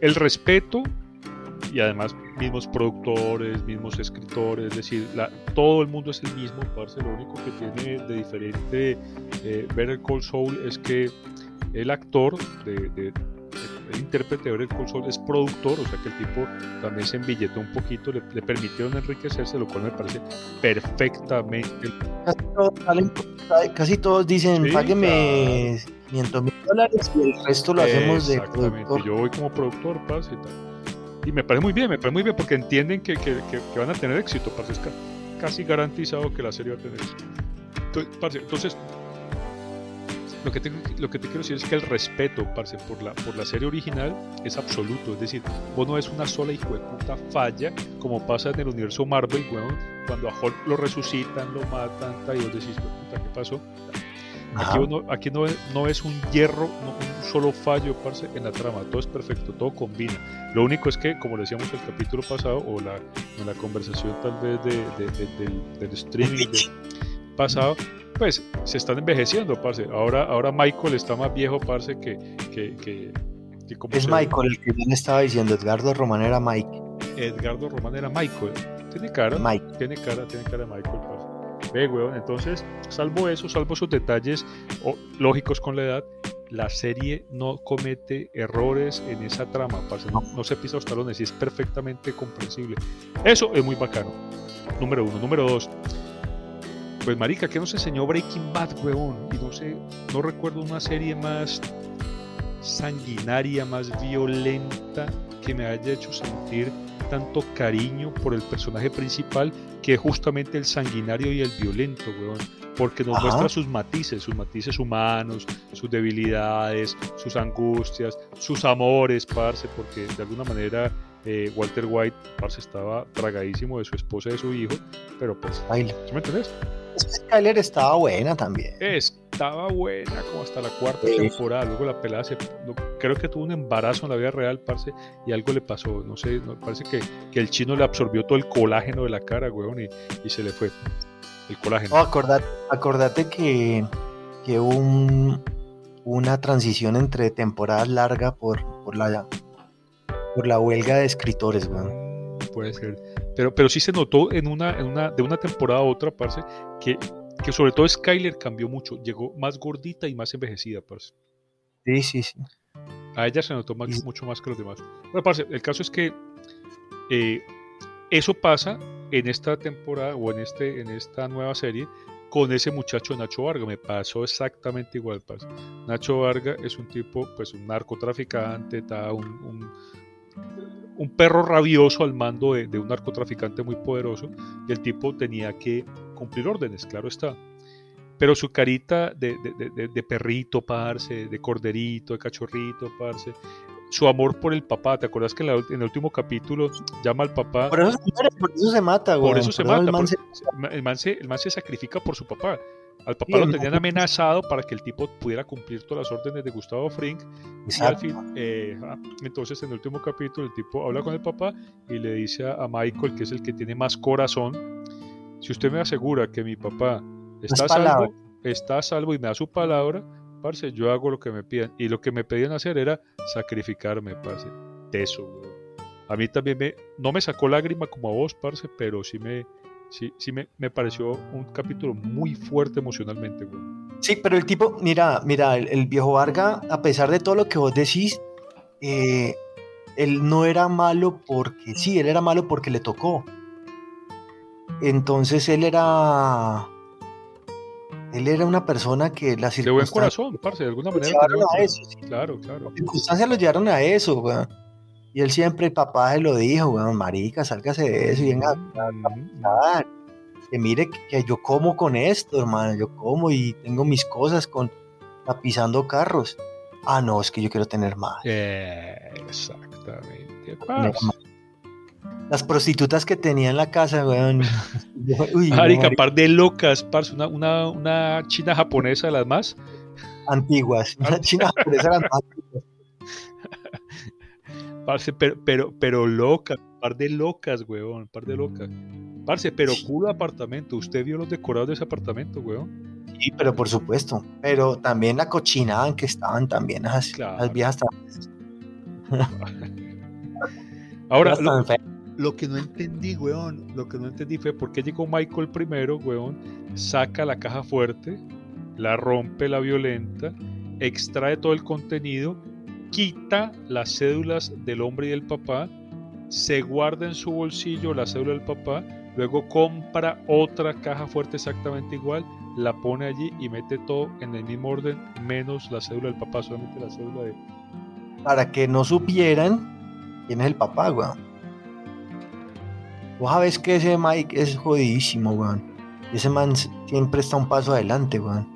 El respeto y además mismos productores, mismos escritores, es decir, todo el mundo es el mismo, parce, lo único que tiene de diferente eh, Better Call Soul es que el actor de, intérprete de Better Call es productor, o sea que el tipo también se embilletó un poquito, le, permitieron enriquecerse, lo cual me parece perfectamente. Casi todos, dicen, págueme 500 mil dólares y el resto lo hacemos de productor. Yo voy como productor, parce, y tal. Y me parece muy bien, me parece muy bien porque entienden que, que, que, van a tener éxito, parce, es casi garantizado que la serie va a tener éxito. Entonces, parce, entonces lo que, te, lo que te quiero decir es que el respeto, parce, por la, por la serie original es absoluto. Es decir, vos no es una sola hijo de puta falla, como pasa en el universo Marvel, weón, cuando a Hulk lo resucitan, lo matan, y vos decís, puta, ¿qué pasó? Aquí, uno, aquí no, no, es un hierro, un solo fallo parce, en la trama, todo es perfecto, todo combina. Lo único es que, como decíamos el capítulo pasado, o la, en la conversación tal vez de, del, del, streaming pasado, pues se están envejeciendo, parce. Ahora, ahora Michael está más viejo, parce, que... que, que, es Michael, el que bien estaba diciendo, Edgardo Román era Mike. Edgardo Román era Michael. Tiene cara, Mike. tiene cara, tiene cara de Michael, parce. Ve, weón, entonces, salvo eso, salvo esos detalles lógicos con la edad, la serie no comete errores en esa trama, no, se pisa los talones y es perfectamente comprensible. Eso es muy bacano. Número uno. Número dos. Pues marica, ¿qué nos enseñó Breaking Bad, weón? Y no sé, no recuerdo una serie más sanguinaria, más violenta que me haya hecho sentir tanto cariño por el personaje principal que es justamente el sanguinario y el violento, weón. Porque nos muestra sus matices, sus matices humanos, sus debilidades, sus angustias, sus amores, parce, porque de alguna manera eh, Walter White, parce, estaba tragadísimo de su esposa y de su hijo, pero pues, ¿sí me entendés? Skyler estaba buena también. Estaba buena como hasta la cuarta temporada. Luego la pelada se. creo que tuvo un embarazo en la vida real, parce, y algo le pasó. No sé, parece que, que, el chino le absorbió todo el colágeno de la cara, weón, y, y se le fue el colágeno. acordate, acordate que, que un, una transición entre temporadas larga por, por, la, por la huelga de escritores, weón. Puede ser. Pero, pero sí se notó en una, en una, de una temporada a otra, parce, que, que sobre todo Skyler cambió mucho. Llegó más gordita y más envejecida, parce. Sí, sí, sí. A ella se notó mucho más que los demás. Bueno, parce, el caso es que eh, eso pasa en esta temporada o en, este, en esta nueva serie con ese muchacho Nacho Varga. Me pasó exactamente igual, parce. Nacho Varga es un tipo, pues un narcotraficante, está un un perro rabioso al mando de, un narcotraficante muy poderoso y el tipo tenía que cumplir órdenes, claro está. Pero su carita de, de, perrito, parce, de corderito, de cachorrito, parce, su amor por el papá. ¿Te acuerdas que en, el último capítulo llama al papá? Por eso, se mata, güey. Por eso se mata. el man se sacrifica por su papá. Al papá lo tenían amenazado para que el tipo pudiera cumplir todas las órdenes de Gustavo Frink. Y al fin, eh, ah, entonces, en el último capítulo, el tipo habla con el papá y le dice a, Michael, que es el que tiene más corazón, si usted me asegura que mi papá está a salvo, está a salvo y me da su palabra, parce, yo hago lo que me pidan. Y lo que me pedían hacer era sacrificarme, parce. Eso, A mí también me, no me sacó lágrima como a vos, parce, pero sí me, sí, sí me, me, pareció un capítulo muy fuerte emocionalmente, güey. Sí, pero el tipo, mira, mira, el, viejo Varga, a pesar de todo lo que vos decís, eh, él no era malo porque sí, él era malo porque le tocó. Entonces él era. Él era una persona que la circunstancias. De buen corazón, parce, de alguna manera. Claro, claro. Las circunstancias lo llevaron a eso, güey. Y él siempre, el papá se lo dijo, weón, marica, sálgase de eso y venga a, Que mire que yo como con esto, hermano, yo como y tengo mis cosas con tapizando carros. Ah, no, es que yo quiero tener más. exactamente. Las prostitutas que tenía en la casa, weón. Uy, marica, par de locas, parce, una, una, una china japonesa de las más antiguas. Una china japonesa de las más antiguas Parce, pero, pero, pero loca, par de locas, weón, par de locas. Parce, pero culo apartamento. ¿Usted vio los decorados de ese apartamento, weón? Sí, pero por supuesto. Pero también la cochinada en que estaban también las, las viejas. Ahora, lo, lo, que no entendí, weón, lo que no entendí fue por qué llegó Michael primero, weón, saca la caja fuerte, la rompe, la violenta, extrae todo el contenido quita las cédulas del hombre y del papá, se guarda en su bolsillo la cédula del papá, luego compra otra caja fuerte exactamente igual, la pone allí y mete todo en el mismo orden, menos la cédula del papá, solamente la cédula de... Para que no supieran quién es el papá, weón. Vos sabés que ese Mike es jodidísimo, weón. Ese man siempre está un paso adelante, weón.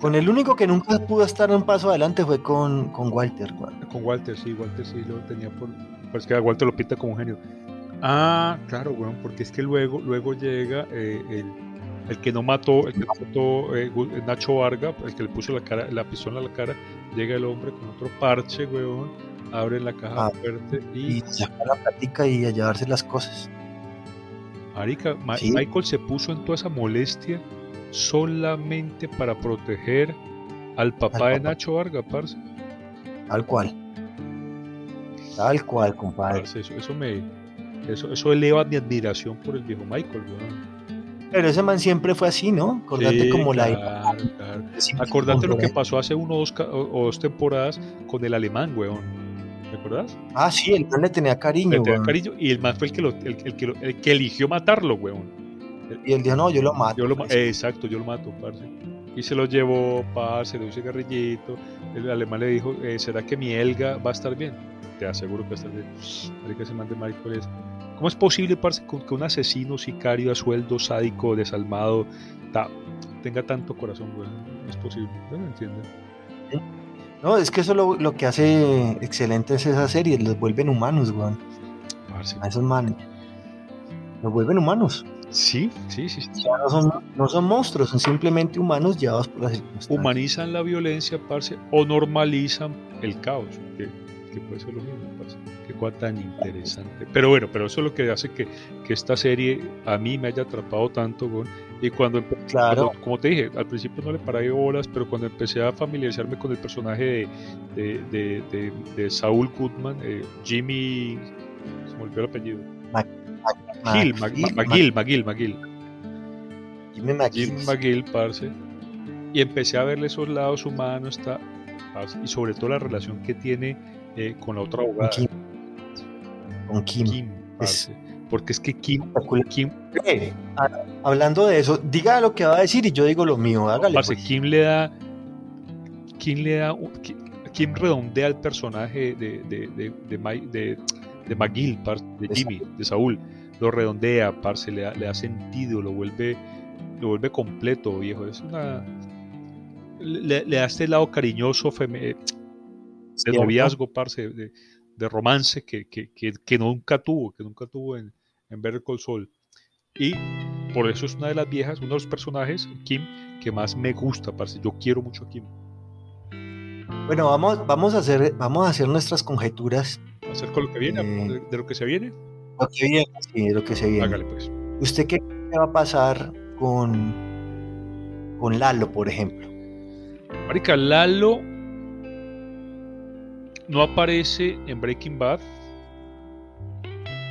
Con el único que nunca pudo estar un paso adelante fue con, con Walter. Con Walter, sí, Walter sí lo tenía por. Pues que a Walter lo pinta como un genio. Ah, claro, weón, porque es que luego, luego llega eh, el, el, que no mató, el que mató eh, Nacho Varga, el que le puso la cara, la pistola a la cara, llega el hombre con otro parche, weón, abre la caja ah, fuerte y. Y saca la plática y a llevarse las cosas. Marica, Michael se puso en toda esa molestia solamente para proteger al papá de Nacho Varga, parce. Tal cual. Tal cual, compadre. eso, me, eso, eso eleva mi admiración por el viejo Michael, Pero ese man siempre fue así, ¿no? Acordate como la. Claro. Acordate lo que pasó hace uno o dos, temporadas con el alemán, weón. ¿Me acuerdas? Ah, sí, el man le tenía cariño. Le tenía cariño y el man fue el que, el, que, el que eligió matarlo, weón. Y él dijo, no, yo lo mato. Yo lo, pues". exacto, yo lo mato, parce. Y se lo llevó, parce, de un cigarrillito. El alemán le dijo, eh, ¿será que mi Elga va a estar bien? Te aseguro que va a estar bien. que se mande Michael es. ¿Cómo es posible, parce, que un asesino, sicario a sueldo, sádico, desalmado, tenga tanto corazón, güey? No es posible, no lo entienden. No, es que eso lo, lo que hace excelente es esa serie, los vuelven humanos, güey. A esos manes. Los vuelven humanos. Sí, sí, sí. no, son, no, son, monstruos, son simplemente humanos llevados por las circunstancias. Humanizan la violencia, parce, o normalizan el caos, que, que puede ser lo mismo, parce. Qué cosa tan interesante. Pero bueno, pero eso es lo que hace que, que esta serie a mí me haya atrapado tanto, y cuando, claro. como te dije, al principio no le paré horas, pero cuando empecé a familiarizarme con el personaje de, de, de, de Saul Goodman, eh, Jimmy, se me olvidó el apellido. McGill, McGill, McGill, McGill. Jimmy McGill. Jim McGill, parce. Y empecé a verle esos lados humanos, está, y sobre todo la relación que tiene eh, con la otra abogada. Con Kim. Kim parce. Porque es que Kim. Kim eh, hablando de eso, diga lo que va a decir y yo digo lo mío. Hágale. Parce, pues. Kim le da. Kim le da. Kim redondea el personaje de, de, de, de, de McGill, de Jimmy, de Saúl lo redondea, parce, le da, le da sentido, lo vuelve, lo vuelve completo, viejo. Es una. Le, da este lado cariñoso, de noviazgo, parce, de, de romance que, que, que, nunca tuvo, que nunca tuvo en, en Better Call Saul. Y por eso es una de las viejas, uno de los personajes, Kim, que más me gusta, parce. Yo quiero mucho a Kim. Bueno, vamos, vamos, a, hacer, vamos a hacer nuestras conjeturas. Hacer con lo que viene, eh, de lo que se viene. Lo que viene, sí, lo que se viene. pues. ¿Usted qué va a pasar con, con Lalo, por ejemplo? Marica, Lalo no aparece en Breaking Bad.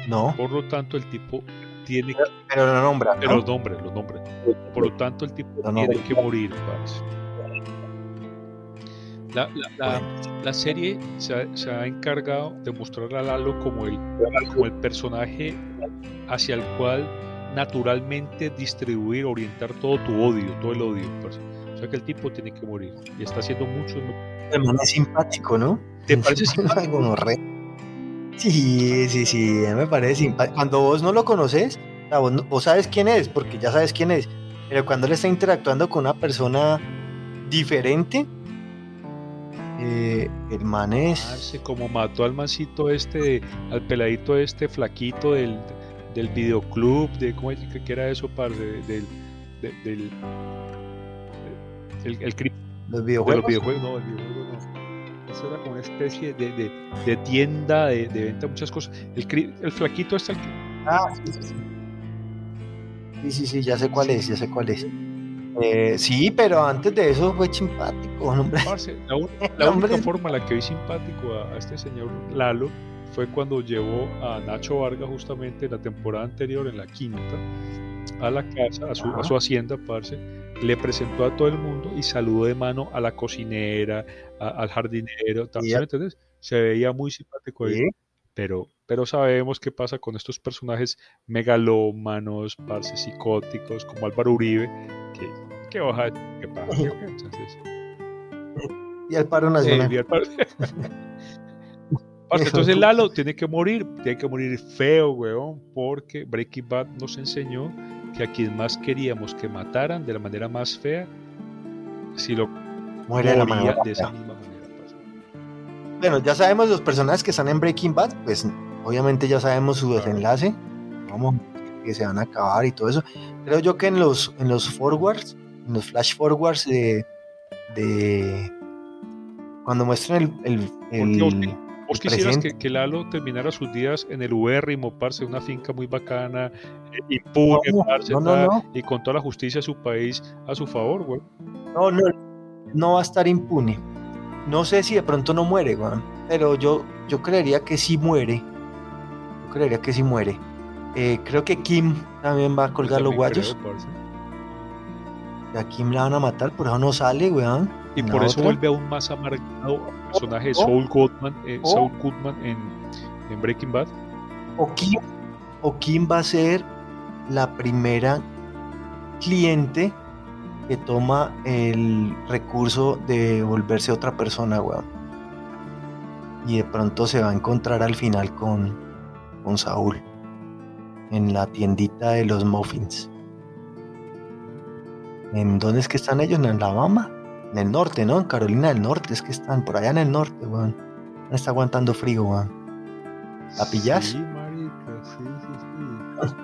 No. Por lo tanto, el tipo tiene que. Pero lo nombra. Pero los nombres, los nombres. Por lo tanto, el tipo tiene que morir, parce. La, la, la, serie se ha, encargado de mostrar a Lalo como el, como el personaje hacia el cual naturalmente distribuir, orientar todo tu odio, todo el odio. O sea que el tipo tiene que morir y está haciendo mucho. Es simpático, ¿no? ¿Te parece simpático? sí, sí, sí, me parece simpático. Cuando vos no lo conoces, vos, vos sabes quién es, porque ya sabes quién es, pero cuando él está interactuando con una persona diferente, eh, el man es. como mató al mancito este, al peladito este flaquito del, del videoclub, de cómo que era eso, par del, del, del el, el, los videojuegos. De los videojuegos, no, el videojuego no. Eso era como una especie de, de, de tienda de, de, venta de muchas cosas. El, el flaquito este el. Ah, sí, sí, sí. Sí, sí, sí, ya sé cuál es, ya sé cuál es. Eh, sí, pero antes de eso fue simpático, hombre. la, única forma en la que vi simpático a, este señor Lalo fue cuando llevó a Nacho Vargas justamente en la temporada anterior, en la quinta, a la casa, a su, a su hacienda, parce, le presentó a todo el mundo y saludó de mano a la cocinera, al jardinero, también, Se veía muy simpático ahí, pero, pero sabemos qué pasa con estos personajes megalómanos, parce psicóticos, como Álvaro Uribe, qué hoja qué pasa. Entonces, y al paro nacional. Eh, entonces Lalo tiene que morir, tiene que morir feo, weón, porque Breaking Bad nos enseñó que a quien más queríamos que mataran de la manera más fea, si lo muere de la manera. de esa misma manera. Bueno, ya sabemos los personajes que están en Breaking Bad, pues obviamente ya sabemos su desenlace, vamos, que se van a acabar y todo eso. Creo yo que en los, en los forwards, los flash forwards de, de cuando muestran el, el, el- Vos quisieras que, que Lalo terminara sus días en el ubérrimo, parce, una finca muy bacana, eh, impune, No, parce, no, no, y con toda la justicia de su país a su favor, güey. No, no, no va a estar impune. No sé si de pronto no muere, weón. Pero yo, yo creería que sí muere. Yo creería que sí muere. Eh, creo que Kim también va a colgar los guayos. creo, A Kim la van a matar, por eso no sale, weón. Y por eso otra. vuelve aún más amargado al personaje de o- Saul Goodman, eh, o- Saul Goodman en, en Breaking Bad. O Kim, o Kim va a ser la primera cliente que toma el recurso de volverse otra persona, weón. Y de pronto se va a encontrar al final con, con Saúl en la tiendita de los muffins. ¿En dónde es que están ellos? ¿En Alabama? En el norte, ¿no? En Carolina del Norte es que están, por allá en el norte, weón. No está aguantando frío, weón. ¿La pillas? Sí, marica, sí, sí, sí.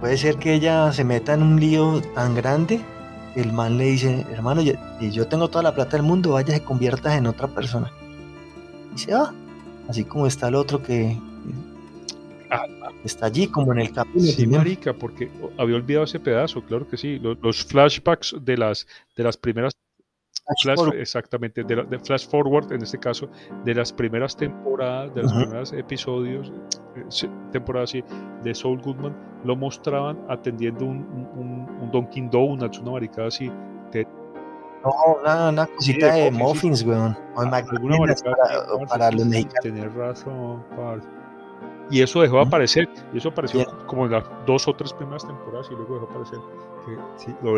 Puede ser que ella se meta en un lío tan grande que el man le dice, hermano, yo, yo tengo toda la plata del mundo, vaya, se conviertas en otra persona. Y se va. Así como está el otro que Ah, está allí, como en el capítulo. Sí, primero. marica, porque había olvidado ese pedazo, claro que sí. Los, los flashbacks de las, de las primeras Flash, exactamente, de, la- de Flash Forward, en este caso, de las primeras temporadas, de los Ujú. primeros episodios, eh, sí, temporadas sí, de Saul Goodman, lo mostraban atendiendo un, un, un- un Dunkin' Donuts, una maricada así, No, una, una cosita de de muffins, weón. O maricada para, parce, para los sí, mexicanos. Tener razón, parce. Y eso dejó de aparecer, y eso apareció Bien. como en las dos o tres primeras temporadas y luego dejó de aparecer. Que, sí, lo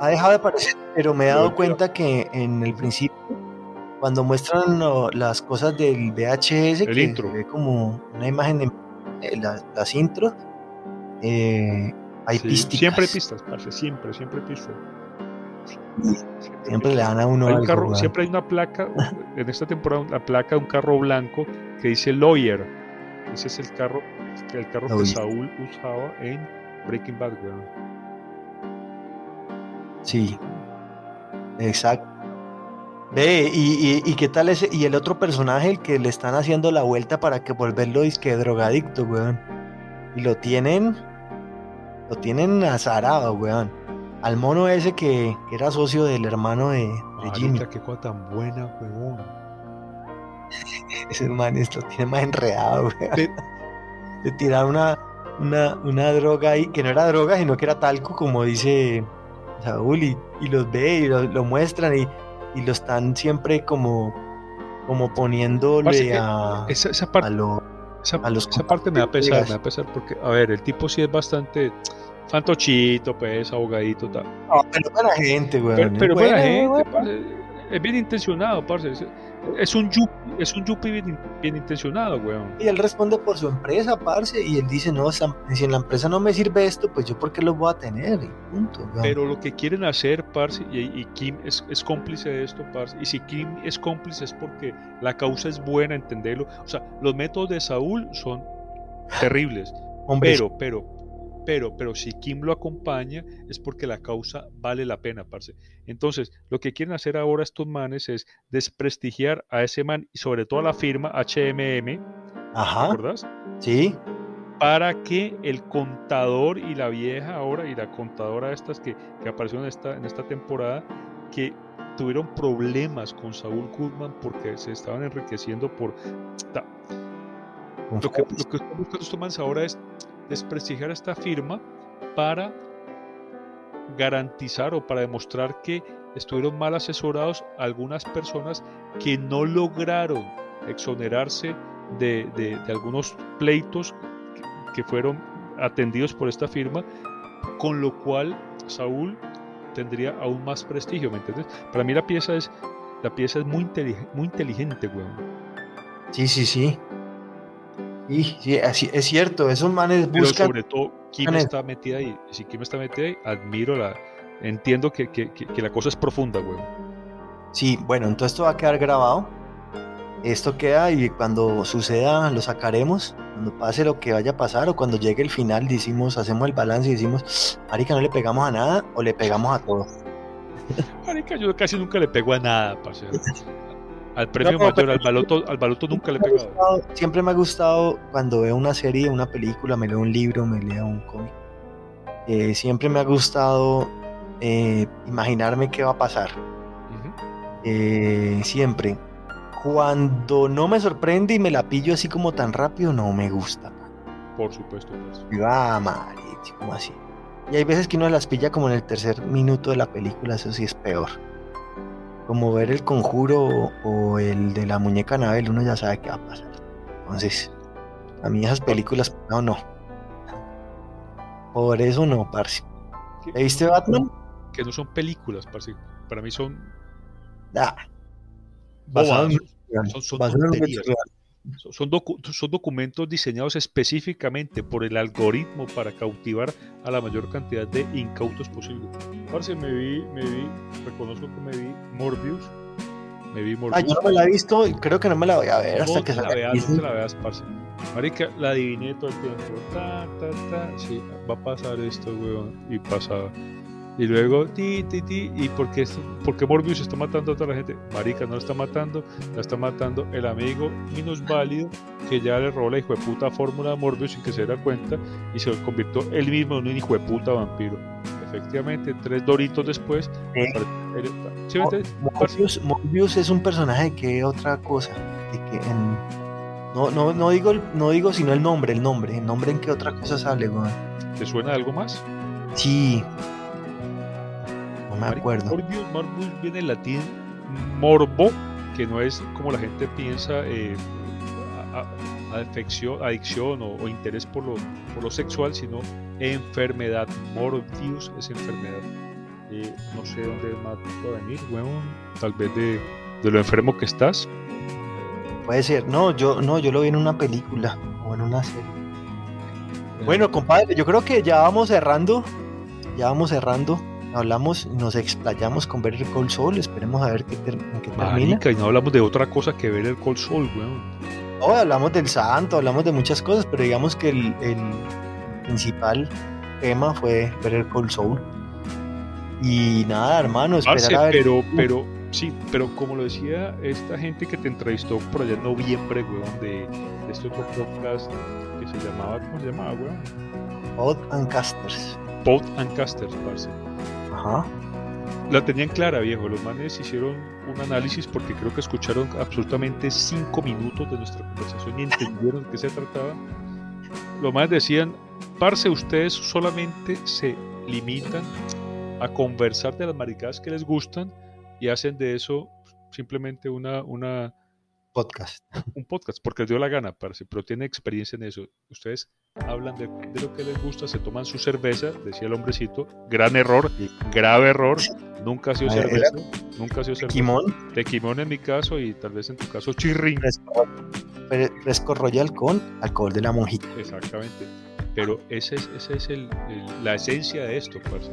Ha dejado de aparecer, pero me he dado cuenta que en el principio, cuando muestran lo- las cosas del VHS, El que intro. se ve como una imagen de eh, la- las intros, eh, hay sí, pistas. siempre hay pistas, parce, siempre, siempre hay pistas. Siempre le dan a uno Hay algo, carro, siempre hay una placa, en esta temporada, la placa de un carro blanco que dice Lawyer. Ese es el carro, el carro que. Saúl usaba en Breaking Bad, weón. Sí, exacto. Ve, y, y, y qué tal ese, y el otro personaje, el que le están haciendo la vuelta para que volverlo que drogadicto, weón. Y lo tienen, lo tienen azarado, weón. Al mono ese que, que era socio del hermano de, de Jimmy. Qué cosa tan buena, weón. Ese man esto tiene más enredado, weón. Pe- Le tiraron una, una, una droga ahí, que no era droga, sino que era talco, como dice Saúl, y, y los ve y lo, lo muestran y, y lo están siempre como, como poniéndole que a, Esa, esa a parte, lo... esa, a los esa parte me da pesar, colegas. me da pesar porque, a ver, el tipo sí es bastante fantochito, pues, abogadito, tal. No, pero buena gente, weón. Pero, pero buena buena, gente, parce, es bien intencionado, parce. Es, un yuppie, es un yuppie bien, bien intencionado, weón. Y él responde por su empresa, parce, y él dice, no, si en la empresa no me sirve esto, pues yo por qué lo voy a tener, y punto. weón. Pero lo que quieren hacer, parce, y, y Kim es, es cómplice de esto, parce, y si Kim es cómplice es porque la causa es buena, entenderlo. O sea, los métodos de Saúl son terribles, Hombre, pero, pero, pero, pero si Kim lo acompaña es porque la causa vale la pena, parce. Entonces, lo que quieren hacer ahora estos manes es desprestigiar a ese man y sobre todo a la firma HMM, ajá, ¿verdad? sí, para que el contador y la vieja ahora y la contadora estas que, que apareció en esta, en esta temporada que tuvieron problemas con Saúl Goodman porque se estaban enriqueciendo por ta- lo que, lo que están buscando estos manes ahora es desprestigiar esta firma para garantizar o para demostrar que estuvieron mal asesorados algunas personas que no lograron exonerarse de, de- algunos pleitos que, fueron atendidos por esta firma, con lo cual Saúl tendría aún más prestigio, ¿me entiendes? Para mí la pieza es, la pieza es muy, muy inteligente, weón. Sí, sí, sí. Sí, sí, así, es cierto, esos manes Pero buscan... sobre todo, Kim está metida ahí. Si Kim está metida ahí, admiro la, entiendo que, que, que, la cosa es profunda, weón. Sí, bueno, entonces esto va a quedar grabado. Esto queda y cuando suceda lo sacaremos. Cuando pase lo que vaya a pasar o cuando llegue el final, decimos, hacemos el balance y decimos, Marica, no le pegamos a nada o le pegamos a todo. Marica, yo casi nunca le pego a nada, parcero. Al premio mayor, al baloto, al baloto nunca le he pegado. siempre me ha gustado cuando veo una serie, una película, me leo un libro, me leo un cómic. Eh, siempre me ha gustado eh, imaginarme qué va a pasar. Eh, siempre. Cuando no me sorprende y me la pillo así como tan rápido, no me gusta. Por supuesto. Ah, como así. Y hay veces que uno las pilla como en el tercer minuto de la película, eso sí es peor. Como ver el conjuro o, el de la muñeca Anabel, uno ya sabe qué va a pasar. Entonces, a mí esas películas, no, no. Por eso no, parce. ¿Viste Batman? Que no son películas, parce. Para mí son. Ah, son, son, documentos diseñados específicamente por el algoritmo para cautivar a la mayor cantidad de incautos posible. Parce, me vi, me vi, reconozco que me vi Morbius. Me vi Morbius. Ah, yo no me la he visto y creo que no me la voy a ver hasta que se la veas. No te la veas, parce. Marica, la adiviné todo el tiempo. Ta, ta, ta. Sí, va a pasar esto, weón. Y pasaba. Y luego, ti, ti, ti. ¿Y por qué, por Morbius está matando a toda la gente? Marica, no la está matando. La está matando el amigo válido que ya le robó la hijo de puta fórmula a Morbius sin que se diera cuenta. Y se convirtió él mismo en un hijo de puta vampiro. Efectivamente, tres doritos después. Morbius, es un personaje que otra cosa. De que no, no, no, digo, no digo sino el nombre, el nombre. El nombre en qué otra cosa sale, weón. ¿Te suena algo más? Sí. Me acuerdo. Morbius, viene en latín morbo, que no es como la gente piensa, eh, adicción o, interés por lo, por lo sexual, sino enfermedad. Morbius es enfermedad. Eh, no sé dónde más puede venir, weón. Tal vez de, de lo enfermo que estás. Puede ser. No, yo no, yo lo vi en una película o en una serie. Bueno, compadre, yo creo que ya vamos cerrando. Ya vamos cerrando. Hablamos, nos explayamos con ver el Cold Soul. Esperemos a ver qué, termina. y no hablamos de otra cosa que ver el Cold Soul, weón. No, hablamos del santo, hablamos de muchas cosas, pero digamos que el, principal tema fue ver el Cold Soul. Y nada, hermano, esperar a ver. Pero, pero Sí, pero como lo decía esta gente que te entrevistó por allá en noviembre, weón, de, este otro podcast que se llamaba, ¿cómo se llamaba, weón? Pod and Casters. Pod and Casters, parce. Ajá. La tenían clara, viejo. Los manes hicieron un análisis porque creo que escucharon absolutamente cinco minutos de nuestra conversación y entendieron de qué se trataba. Los manes decían, parce, ustedes solamente se limitan a conversar de las maricadas que les gustan y hacen de eso simplemente una, una podcast. Un podcast, porque les dio la gana, parce, pero tiene experiencia en eso. Ustedes hablan de, lo que les gusta, se toman su cerveza, decía el hombrecito, gran error, grave error, nunca ha sido cerveza, nunca ha sido cerveza. Tequimón. Tequimón en mi caso y tal vez en tu caso chirrín. Fresco, Royal con alcohol de la monjita. Exactamente. Pero esa es, ese es el, la esencia de esto, parce.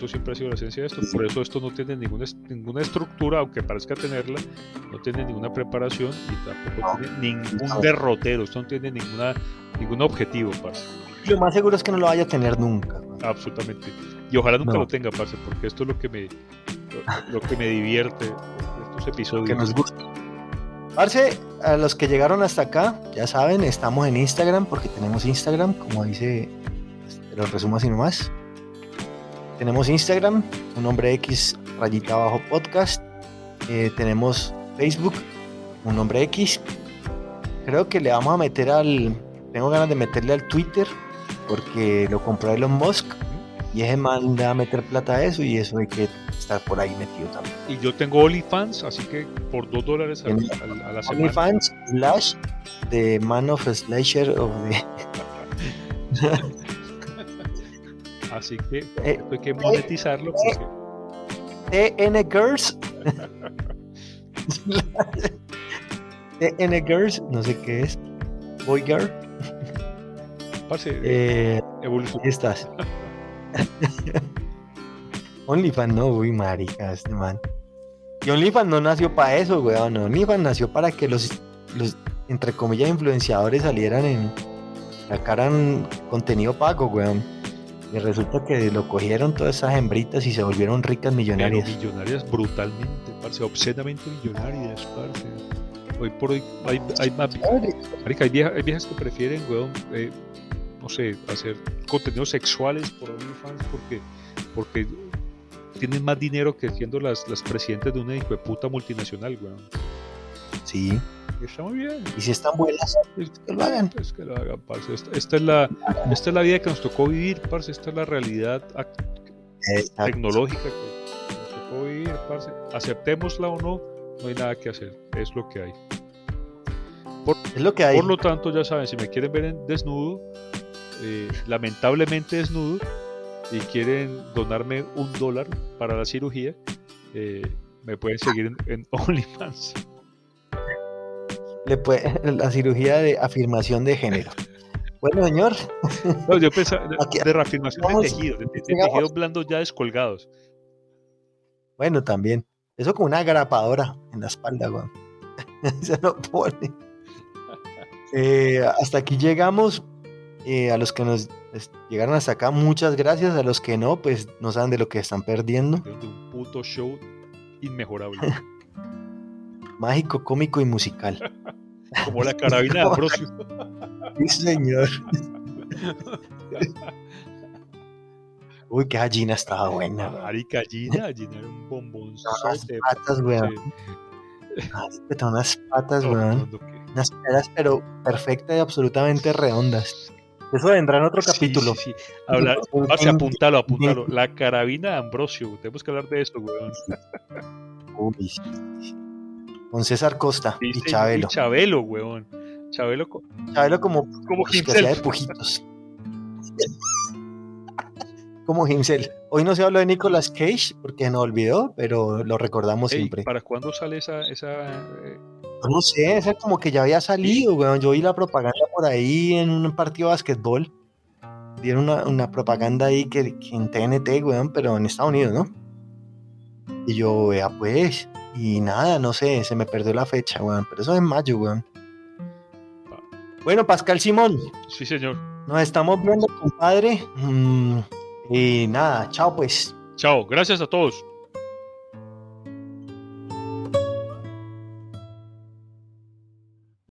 Eso siempre ha sido la esencia de esto. Por eso esto no tiene ninguna, ninguna estructura, aunque parezca tenerla, no tiene ninguna preparación y tampoco tiene ningún derrotero. Esto no tiene ninguna, ningún objetivo, parce. Lo más seguro es que no lo vaya a tener nunca. Absolutamente. Y ojalá nunca lo tenga, parce, porque esto es lo que me, lo, que me divierte estos episodios. Que nos gusta. Parce, a los que llegaron hasta acá, ya saben, estamos en Instagram porque tenemos Instagram, como dice, te lo resumo así nomás. Tenemos Instagram, un nombre X rayita abajo podcast. Eh, tenemos Facebook, un nombre X. Creo que le vamos a meter al. Tengo ganas de meterle al Twitter porque lo compró Elon Musk y ese man le va a meter plata a eso y eso hay que estar por ahí metido también. Y yo tengo OnlyFans, así que por dos dólares a, la semana. OnlyFans slash de Man of Slasher o de. Así que eh, hay que monetizarlo. Porque... TN Girls. TN Girls, no sé qué es. Boy Girl. Parce, eh, evolución. estás. OnlyFans no, uy, marica, este man. Y OnlyFans no nació para eso, weón. OnlyFans nació para que los, los, entre comillas, influenciadores salieran en. sacaran contenido pago, weón. Y resulta que lo cogieron todas esas hembritas y se volvieron ricas millonarias. Pero millonarias brutalmente, parce, obscenamente millonarias, parce. Hoy por hoy hay, hay más. Marica, hay, viejas, hay viejas que prefieren, weón, eh, no sé, hacer contenidos sexuales por OnlyFans porque, porque tienen más dinero que siendo las, las presidentes de una hijo de puta multinacional, weón. Sí. Está muy bien. Y si están buenas, Es que lo hagan. Es que lo hagan, parce. Esta, esta es la, esta es la vida que nos tocó vivir, parce. Esta es la realidad ac- Exacto. tecnológica que nos tocó vivir, parce. Aceptémosla o no, no hay nada que hacer. Es lo que hay. Es lo que hay. Por lo tanto, ya saben, si me quieren ver en desnudo, eh, lamentablemente desnudo, y quieren donarme un dólar para la cirugía, eh, me pueden seguir en, en OnlyFans. Le puede- la cirugía de afirmación de género. Bueno, señor, No, yo pensaba de, reafirmación de tejidos, de, tejidos blandos ya descolgados. bueno, también. Eso con una grapadora en la espalda, weón. Se lo pone. Eh, hasta aquí llegamos. Eh, a los que nos es- llegaron hasta acá, muchas gracias. A los que no, pues no saben de lo que están perdiendo. De un puto show inmejorable. Mágico, cómico y musical. Como la carabina de Ambrosio. Sí, señor. Uy, qué gallina estaba buena. Marica, Gina, Gina era un Unas bombonzote. patas, weón. Marica, unas patas, weón. Unas peras, pero perfectas y absolutamente redondas. Eso vendrá en otro Sí, capítulo. sí, sí. Parce, apúntalo, apúntalo. La carabina de Ambrosio. Tenemos que hablar de eso, weón. Uy, sí, sí. Con César Costa Sí, y Chabelo. Y Chabelo, weón. Chabelo co- Chabelo como, como que Gimsel. hacía de pujitos. como Himsel. Hoy no se habló de Nicolas Cage porque nos olvidó, pero lo recordamos Ey, siempre. ¿Para cuándo sale esa, esa eh, No sé, esa como que ya había salido, weón. Yo vi la propaganda por ahí en un partido de básquetbol. Dieron una, una propaganda ahí que, que en TNT, weón, pero en Estados Unidos, ¿no? Y yo, vea, pues. Y nada, no sé, se me perdió la fecha, weón. Pero eso es en mayo, weón. Bueno, Pascal Simón, Sí, señor. nos estamos viendo, compadre. Mm, y nada, chao, pues. Chao. Gracias a todos.